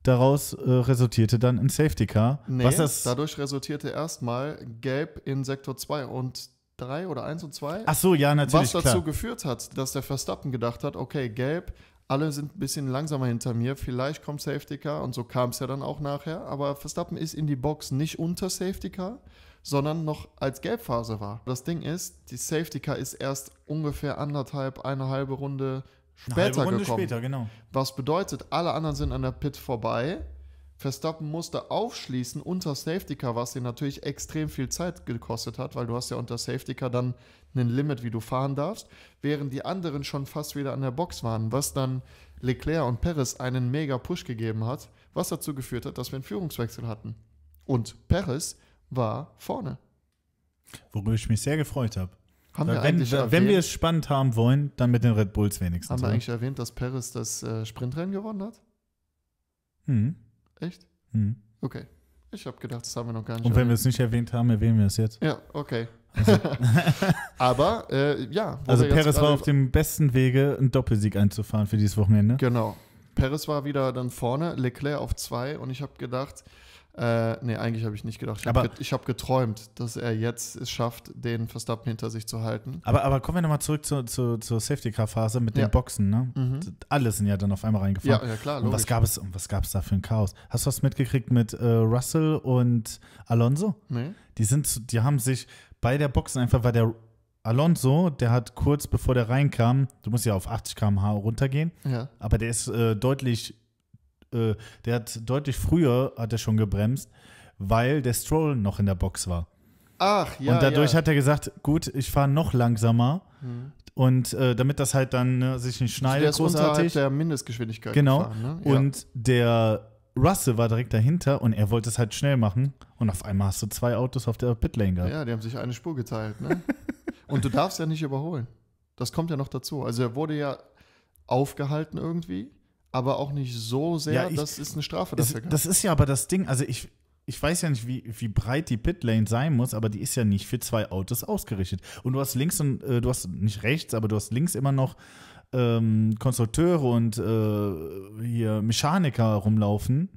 daraus äh, resultierte dann ein Safety Car. nee, was das, dadurch resultierte erstmal Gelb in Sektor 2 und 3 oder 1 und 2. ach so, ja, natürlich, was dazu klar. geführt hat, dass der Verstappen gedacht hat, okay, Gelb, alle sind ein bisschen langsamer hinter mir, vielleicht kommt Safety Car und so kam es ja dann auch nachher, aber Verstappen ist in die Box nicht unter Safety Car, sondern noch als Gelbphase war. Das Ding ist, die Safety Car ist erst ungefähr anderthalb, eine halbe Runde Eine später halbe Runde gekommen. später, genau. Was bedeutet, alle anderen sind an der Pit vorbei. Verstappen musste aufschließen unter Safety Car, was dir natürlich extrem viel Zeit gekostet hat, weil du hast ja unter Safety Car dann ein Limit, wie du fahren darfst, während die anderen schon fast wieder an der Box waren, was dann Leclerc und Perez einen mega Push gegeben hat, was dazu geführt hat, dass wir einen Führungswechsel hatten. Und Perez war vorne. Worüber ich mich sehr gefreut habe. Haben wir Wenn, eigentlich wenn erwähnt, wir es spannend haben wollen, dann mit den Red Bulls wenigstens. haben wir eigentlich erwähnt, dass Perez das äh, Sprintrennen gewonnen hat? Mhm. Echt? Mhm. Okay. Ich habe gedacht, das haben wir noch gar nicht Und wenn wir es nicht erwähnt haben, erwähnen wir es jetzt. Ja, okay. Aber äh, ja. Also Perez war auf dem besten Wege, einen Doppelsieg einzufahren für dieses Wochenende. Genau. Perez war wieder dann vorne, Leclerc auf zwei und ich habe gedacht, äh, nee, eigentlich habe ich nicht gedacht. Ich habe Aber- get, ich hab geträumt, dass er jetzt es schafft, den Verstappen hinter sich zu halten. Aber, aber kommen wir nochmal zurück zur, zur, zur Safety-Car-Phase mit Ja. den Boxen. Ne? Mhm. Alle sind ja dann auf einmal reingefahren. Ja, ja klar, Und was gab es, und was gab es da für ein Chaos? Hast du was mitgekriegt mit äh, Russell und Alonso? nee? Die sind, zu- die haben sich bei der Boxen einfach, weil der Alonso, der hat kurz bevor der reinkam, du musst ja auf 80 km/h runtergehen, Ja. aber der ist äh, deutlich, äh, der hat deutlich früher, hat er schon gebremst, weil der Stroll noch in der Box war. Ach, ja. und dadurch ja. hat er gesagt, gut, ich fahre noch langsamer Mhm. und äh, damit das halt dann ne, sich nicht der schneidet ist unterhalb großartig. der Mindestgeschwindigkeit Genau. gefahren. Ne? Ja. Und der Russell war direkt dahinter und er wollte es halt schnell machen. Und auf einmal hast du zwei Autos auf der Pitlane gehabt. Ja, die haben sich eine Spur geteilt. Ne? Und du darfst ja nicht überholen. Das kommt ja noch dazu. Also er wurde ja aufgehalten irgendwie, aber auch nicht so sehr, Ja, ich- dass es eine Strafe dafür gab. das ist ja aber das Ding, also ich, ich weiß ja nicht, wie, wie breit die Pitlane sein muss, aber die ist ja nicht für zwei Autos ausgerichtet. Und du hast links und äh, du hast nicht rechts, aber du hast links immer noch ähm, Konstrukteure und äh, hier Mechaniker rumlaufen,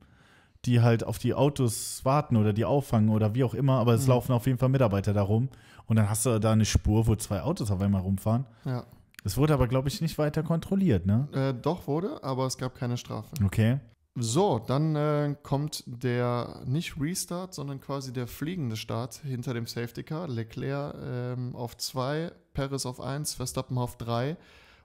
die halt auf die Autos warten oder die auffangen oder wie auch immer, aber es Mhm. laufen auf jeden Fall Mitarbeiter da rum. Und dann hast du da eine Spur, wo zwei Autos auf einmal rumfahren. ja. Es wurde aber, glaube ich, nicht weiter kontrolliert, ne? Äh, doch wurde, aber es gab keine Strafe. Okay. So, dann äh, kommt der nicht Restart, sondern quasi der fliegende Start hinter dem Safety Car. Leclerc ähm, auf 2, Perez auf 1, Verstappen auf 3.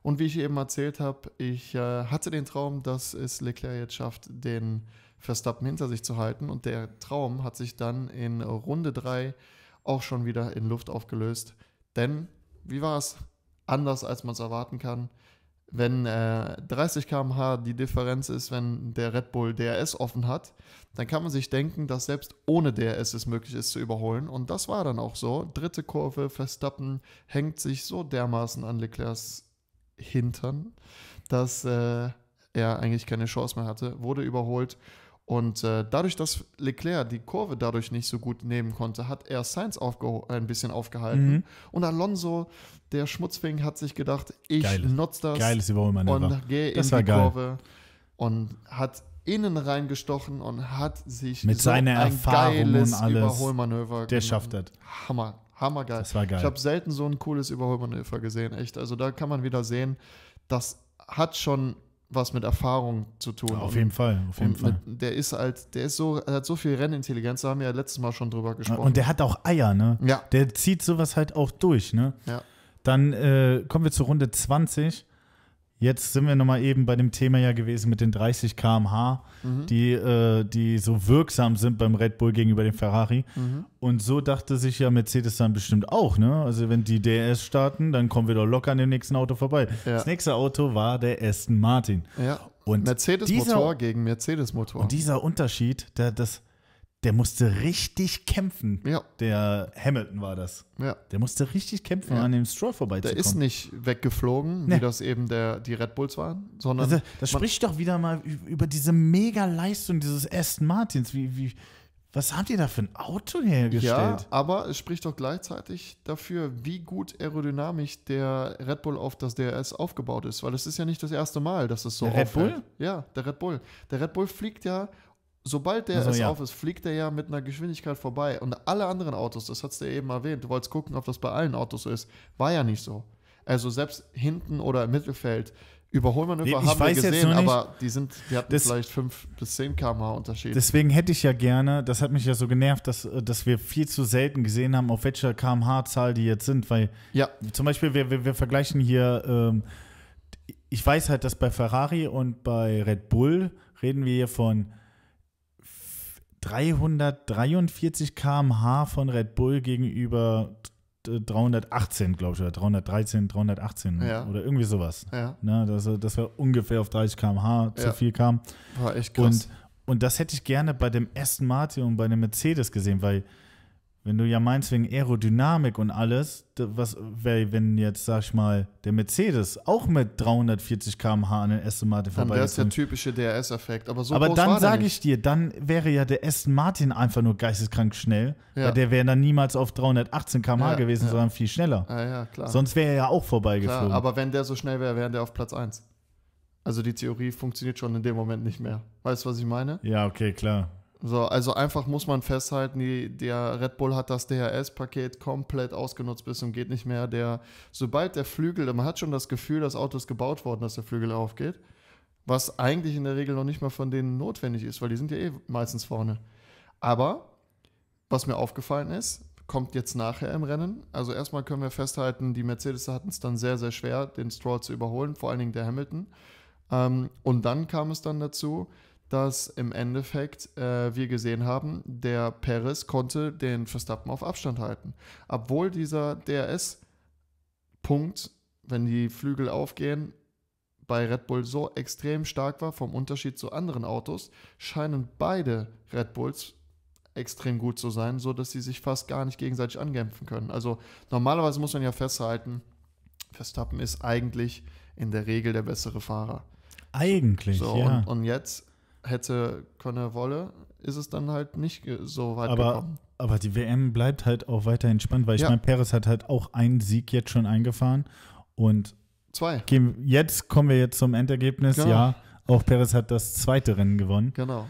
Und wie ich eben erzählt habe, ich äh, hatte den Traum, dass es Leclerc jetzt schafft, den Verstappen hinter sich zu halten. Und der Traum hat sich dann in Runde 3 auch schon wieder in Luft aufgelöst. Denn, wie war es? Anders als man es erwarten kann. Wenn äh, 30 km/h die Differenz ist, wenn der Red Bull DRS offen hat, dann kann man sich denken, dass selbst ohne DRS es möglich ist zu überholen. Und das war dann auch so. Dritte Kurve, Verstappen hängt sich so dermaßen an Leclercs Hintern, dass äh, er eigentlich keine Chance mehr hatte, wurde überholt und äh, dadurch, dass Leclerc die Kurve dadurch nicht so gut nehmen konnte, hat er Sainz ein bisschen aufgehalten. Mhm. Und Alonso, der Schmutzfing, hat sich gedacht, ich Geil. nutze das Geiles und gehe in die geil. Kurve und hat innen reingestochen und hat sich mit so seiner ein Erfahrung geiles und alles, Überholmanöver Der schafft das. Hammer, hammergeil. Das war geil. Ich habe selten so ein cooles Überholmanöver gesehen, echt. Also da kann man wieder sehen, das hat schon was mit Erfahrung zu tun. auf jeden Fall, auf jeden Fall. Mit, der ist halt, der ist so, hat so viel Rennintelligenz, da haben wir ja letztes Mal schon drüber gesprochen. Und der hat auch Eier, ne? Ja. Der zieht sowas halt auch durch, ne? Ja. Dann äh, kommen wir zur Runde 20. Jetzt sind wir nochmal eben bei dem Thema ja gewesen mit den 30 km/h, mhm. die, äh, die so wirksam sind beim Red Bull gegenüber dem Ferrari. Mhm. Und so dachte sich ja Mercedes dann bestimmt auch, ne? Also wenn die DRS starten, dann kommen wir doch locker an dem nächsten Auto vorbei. Ja. Das nächste Auto war der Aston Martin. Ja. Mercedes-Motor gegen Mercedes-Motor. Und dieser Unterschied, der, das, der musste richtig kämpfen. Ja. Der Hamilton war das. Ja. Der musste richtig kämpfen, ja. an dem Stroll vorbeizukommen. Der ist nicht weggeflogen, nee. wie das eben der, die Red Bulls waren, sondern. Also, das spricht doch wieder mal über diese Mega-Leistung dieses Aston Martins. Wie, wie, was habt ihr da für ein Auto hergestellt? Ja, aber es spricht doch gleichzeitig dafür, wie gut aerodynamisch der Red Bull auf das DRS aufgebaut ist, weil es ist ja nicht das erste Mal, dass es so der Red. Bull? Ja, der Red Bull. Der Red Bull fliegt ja sobald der also, es ja. auf ist, fliegt er ja mit einer Geschwindigkeit vorbei. Und alle anderen Autos, das hast du ja eben erwähnt, du wolltest gucken, ob das bei allen Autos so ist, war ja nicht so. Also selbst hinten oder im Mittelfeld Überholmanöver nee, haben wir gesehen, aber die sind, die hatten das, vielleicht 5 bis 10 km/h Unterschied. Deswegen hätte ich ja gerne, das hat mich ja so genervt, dass, dass wir viel zu selten gesehen haben, auf welcher kmh-Zahl die jetzt sind, weil ja. zum Beispiel, wir, wir, wir vergleichen hier, ähm, ich weiß halt, dass bei Ferrari und bei Red Bull reden wir hier von 343 km/h von Red Bull gegenüber 318, glaube ich, oder 313, 318 ja. oder irgendwie sowas. Ja. Ne, dass, dass wir ungefähr auf 30 km/h zu ja. viel kamen. War echt krass. Und, und das hätte ich gerne bei dem Aston Martin und bei dem Mercedes gesehen, weil wenn du ja meinst wegen Aerodynamik und alles, was wenn jetzt, sag ich mal, der Mercedes auch mit 340 km/h an den Aston Martin vorbei Dann wäre es der typische DRS-Effekt. Aber, so aber dann sage ich dir, dann wäre ja der Aston Martin einfach nur geisteskrank schnell, ja. weil der wäre dann niemals auf 318 km/h ja, gewesen, ja. sondern viel schneller. Ja, ja, klar. Sonst wäre er ja auch vorbeigeflogen. Klar, aber wenn der so schnell wäre, wäre der auf Platz 1. Also die Theorie funktioniert schon in dem Moment nicht mehr. Weißt du, was ich meine? Ja, okay, klar. So, also einfach muss man festhalten, die, der Red Bull hat das DRS-Paket komplett ausgenutzt bis zum geht nicht mehr. Der, sobald der Flügel, man hat schon das Gefühl, das Auto ist gebaut worden, dass der Flügel aufgeht, was eigentlich in der Regel noch nicht mal von denen notwendig ist, weil die sind ja eh meistens vorne. Aber was mir aufgefallen ist, kommt jetzt nachher im Rennen. Also erstmal können wir festhalten, die Mercedes hatten es dann sehr, sehr schwer, den Stroll zu überholen, vor allen Dingen der Hamilton. Ähm, und dann kam es dann dazu, dass im Endeffekt äh, wir gesehen haben, der Perez konnte den Verstappen auf Abstand halten. Obwohl dieser DRS-Punkt, wenn die Flügel aufgehen, bei Red Bull so extrem stark war vom Unterschied zu anderen Autos, scheinen beide Red Bulls extrem gut zu sein, sodass sie sich fast gar nicht gegenseitig ankämpfen können. Also normalerweise muss man ja festhalten, Verstappen ist eigentlich in der Regel der bessere Fahrer. Eigentlich, so, ja. Und, und jetzt hätte können wolle, ist es dann halt nicht so weit aber, gekommen. Aber die WM bleibt halt auch weiterhin spannend, weil ich ja. meine, Perez hat halt auch einen Sieg jetzt schon eingefahren und zwei. Jetzt kommen wir jetzt zum Endergebnis. Genau. Ja, auch Perez hat das zweite Rennen gewonnen. Genau.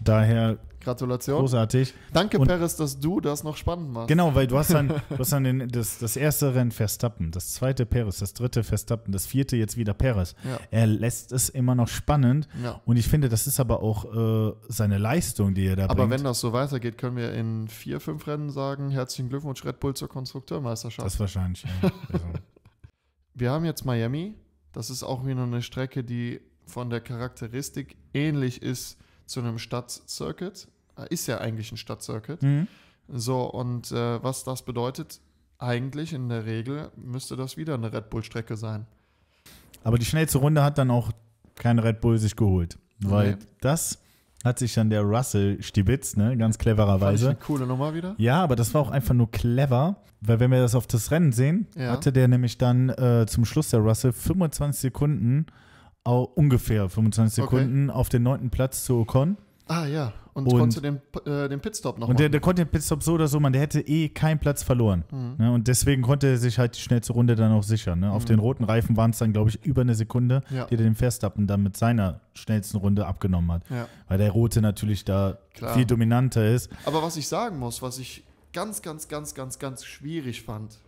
Daher Gratulation. Großartig. Danke, und, Perez, dass du das noch spannend machst. Genau, weil du hast dann, du hast dann den, das, das erste Rennen Verstappen, das zweite Perez, das dritte Verstappen, das vierte jetzt wieder Perez. Ja. Er lässt es immer noch spannend. Ja. Und ich finde, das ist aber auch äh, seine Leistung, die er da aber bringt. Aber wenn das so weitergeht, können wir in vier, fünf Rennen sagen, herzlichen Glückwunsch Red Bull zur Konstrukteurmeisterschaft. Das wahrscheinlich, ja. also. wir haben jetzt Miami. Das ist auch wieder eine Strecke, die von der Charakteristik ähnlich ist zu einem Stadtcircuit. Äh, Ist ja eigentlich ein Stadtcircuit. Mhm. So, und äh, was das bedeutet, eigentlich in der Regel müsste das wieder eine Red Bull-Strecke sein. Aber die schnellste Runde hat dann auch kein Red Bull sich geholt. Weil Nee. das hat sich dann der Russell Stibitz, ne, ganz Fand ich clevererweise. eine coole Nummer wieder. Ja, aber das war auch einfach nur clever, weil wenn wir das auf das Rennen sehen, Ja. hatte der nämlich dann äh, zum Schluss der Russell 25 Sekunden, au, ungefähr 25 Okay. Sekunden auf den neunten Platz zu Ocon. Ah ja, und, Und- konnte den, äh, den Pitstop noch Und der, machen. der konnte den Pitstop so oder so, man, der hätte eh keinen Platz verloren. Mhm. Ne? Und deswegen konnte er sich halt die schnellste Runde dann auch sichern. Ne? Auf Mhm. den roten Reifen waren es dann, glaube ich, über eine Sekunde, Ja. die er den Verstappen dann mit seiner schnellsten Runde abgenommen hat. Ja. Weil der rote natürlich da Klar. viel dominanter ist. Aber was ich sagen muss, was ich ganz, ganz, ganz, ganz, ganz schwierig fand,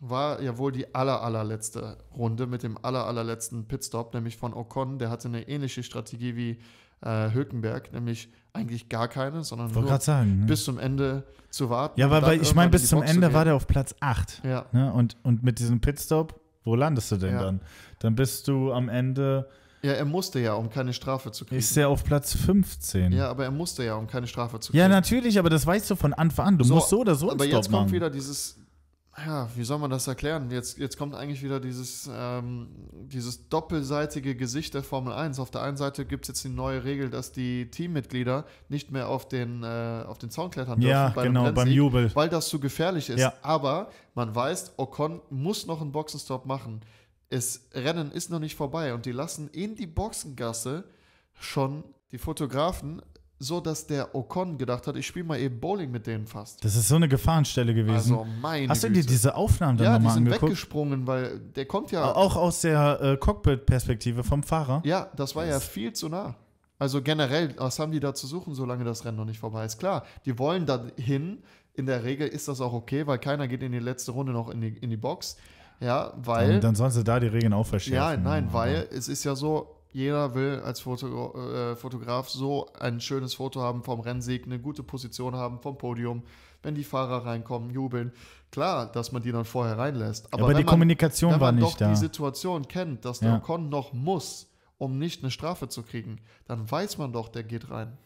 war ja wohl die aller, allerletzte Runde mit dem aller, allerletzten Pitstop, nämlich von Ocon. Der hatte eine ähnliche Strategie wie äh, Hülkenberg, nämlich eigentlich gar keine, sondern nur sagen. Ne? bis zum Ende zu warten. Ja, weil, weil ich meine, in bis zum Box Ende war der auf Platz 8. Ja, Ne? Und, und mit diesem Pitstop, wo landest du denn Ja. dann? Dann bist du am Ende, ja, er musste ja, um keine Strafe zu kriegen. ist der auf Platz 15. ja, aber er musste ja, um keine Strafe zu kriegen. Ja, natürlich, aber das weißt du von Anfang an. Du So, musst so oder so einen Aber Stop jetzt kommt machen. wieder dieses, ja, wie soll man das erklären? Jetzt, jetzt kommt eigentlich wieder dieses, ähm, dieses doppelseitige Gesicht der Formel 1. Auf der einen Seite gibt es jetzt die neue Regel, dass die Teammitglieder nicht mehr auf den, äh, auf den Zaun klettern dürfen ja, bei genau, beim Jubel. weil das zu gefährlich ist. Ja. Aber man weiß, Ocon muss noch einen Boxenstopp machen. Das Rennen ist noch nicht vorbei und die lassen in die Boxengasse schon die Fotografen, so dass der Ocon gedacht hat, ich spiele mal eben Bowling mit denen fast. Das ist so eine Gefahrenstelle gewesen. Also meine Hast du dir diese Aufnahmen dann Ja, die nochmal sind angeguckt? weggesprungen, weil der kommt ja. Auch aus der äh, Cockpit-Perspektive vom Fahrer? Ja, das war ja viel zu nah. Also generell, was haben die da zu suchen, solange das Rennen noch nicht vorbei ist? Klar, die wollen da hin. In der Regel ist das auch okay, weil keiner geht in die letzte Runde noch in die, in die Box. Ja, weil. Und dann sollst du da die Regeln auch verschärfen. ja, nein, weil es ist ja so, jeder will als Foto, äh, Fotograf so ein schönes Foto haben vom Rennsieg, eine gute Position haben vom Podium, wenn die Fahrer reinkommen, jubeln. Klar, dass man die dann vorher reinlässt. Aber, wenn die man- Kommunikation wenn war man nicht doch da. die Situation kennt, dass der Ja. Ocon noch muss, um nicht eine Strafe zu kriegen, dann weiß man doch, der geht rein.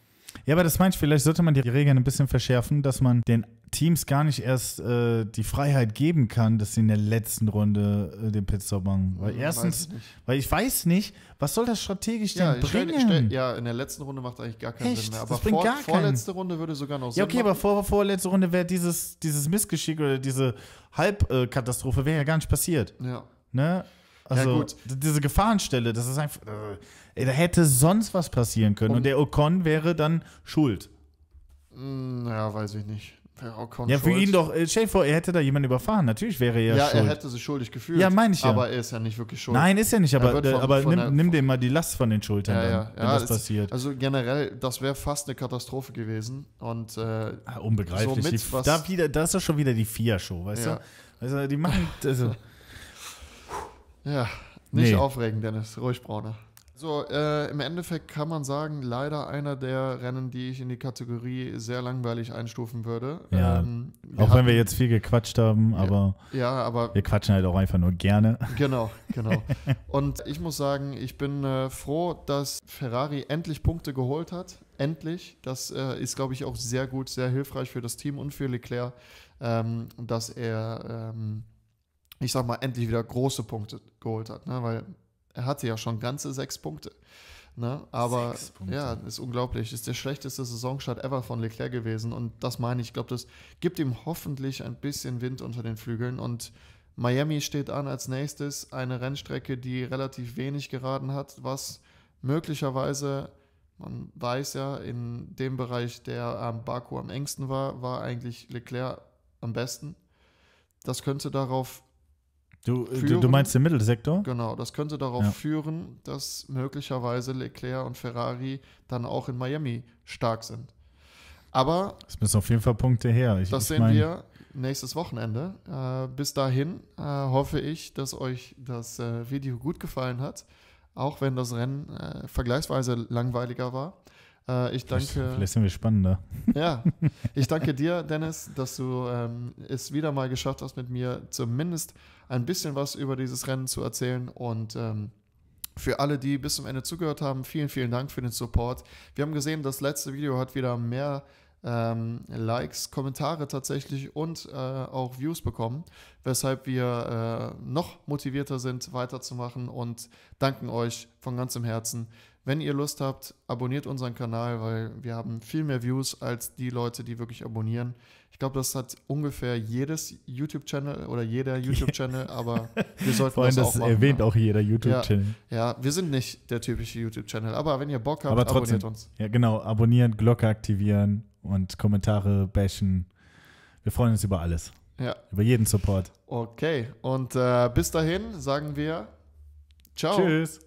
Ja, aber das meine ich, vielleicht sollte man die Regeln ein bisschen verschärfen, dass man den Teams gar nicht erst äh, die Freiheit geben kann, dass sie in der letzten Runde äh, den Pitstop machen. Weil Hm, erstens, ich weil ich weiß nicht, was soll das strategisch Ja, denn bringen? stell, ja, in der letzten Runde macht eigentlich gar keinen Echt? Sinn mehr. Aber vor, gar keinen- vorletzte Runde würde sogar noch Sinn ja, okay, machen. aber vor, vorletzte Runde wäre dieses, dieses Missgeschick oder diese Halbkatastrophe wäre ja gar nicht passiert. Ja. Ne? Also d- diese Gefahrenstelle, das ist einfach, äh, da hätte sonst was passieren können. Und- Und der Ocon wäre dann schuld. Hm, ja, weiß ich nicht. Ocon Ja, für ihn doch, äh, stell dir vor, er hätte da jemanden überfahren. Natürlich wäre er Ja, schuld. er hätte sich schuldig gefühlt. Ja, meine ich ja. Aber er ist ja nicht wirklich schuld. Nein, ist ja nicht, Er aber, wird äh, von- aber von nimm, nimm dem mal die Last von den Schultern, Ja, dann, ja, wenn ja, das passiert. Also generell, das wäre fast eine Katastrophe gewesen. Und äh, Ah, unbegreiflich. somit die, da, wieder, da ist doch schon wieder die FIA-Show, weißt Ja. du? Also, die machen. Also, Ja, nicht Nee. aufregen, Dennis. Ruhig, Brauner. So, äh, im Endeffekt kann man sagen, leider einer der Rennen, die ich in die Kategorie sehr langweilig einstufen würde. Ja, Ähm, auch hatten- wenn wir jetzt viel gequatscht haben, aber Ja, aber wir quatschen halt auch einfach nur gerne. genau, genau. Und ich muss sagen, ich bin äh, froh, dass Ferrari endlich Punkte geholt hat. Endlich. Das äh, ist, glaube ich, auch sehr gut, sehr hilfreich für das Team und für Leclerc, ähm, dass er, ähm, ich sag mal, endlich wieder große Punkte geholt hat. Ne? Weil er hatte ja schon ganze sechs Punkte. Ne? Aber Punkte. ja, ist unglaublich. Ist der schlechteste Saisonstart ever von Leclerc gewesen. Und das meine ich, ich glaube, das gibt ihm hoffentlich ein bisschen Wind unter den Flügeln. Und Miami steht an als nächstes. Eine Rennstrecke, die relativ wenig geraden hat, was möglicherweise, man weiß ja, in dem Bereich, der am Baku am engsten war, war eigentlich Leclerc am besten. Das könnte darauf Du, du, Führen. du meinst den Mittelsektor? Genau, das könnte darauf Ja. führen, dass möglicherweise Leclerc und Ferrari dann auch in Miami stark sind. Aber Es müssen auf jeden Fall Punkte her. Ich, das ich sehen wir nächstes Wochenende. Äh, bis dahin äh, hoffe ich, dass euch das äh, Video gut gefallen hat, auch wenn das Rennen äh, vergleichsweise langweiliger war. Äh, ich danke. Vielleicht sind wir spannender. Ja, ich danke dir, Dennis, dass du ähm, es wieder mal geschafft hast, mit mir zumindest ein bisschen was über dieses Rennen zu erzählen. Und ähm, für alle, die bis zum Ende zugehört haben, vielen, vielen Dank für den Support. Wir haben gesehen, das letzte Video hat wieder mehr ähm, Likes, Kommentare tatsächlich und äh, auch Views bekommen, weshalb wir äh, noch motivierter sind, weiterzumachen und danken euch von ganzem Herzen. Wenn ihr Lust habt, abonniert unseren Kanal, weil wir haben viel mehr Views als die Leute, die wirklich abonnieren. Ich glaube, das hat ungefähr jedes YouTube-Channel oder jeder YouTube-Channel, aber wir sollten Vor allem das das auch machen. erwähnt ja. auch jeder YouTube-Channel. Ja, wir sind nicht der typische YouTube-Channel, aber wenn ihr Bock habt, Aber trotzdem. abonniert uns. Ja, genau. Abonnieren, Glocke aktivieren und Kommentare bashen. Wir freuen uns über alles. Ja, Über jeden Support. okay. Und äh, bis dahin sagen wir Ciao. Tschüss.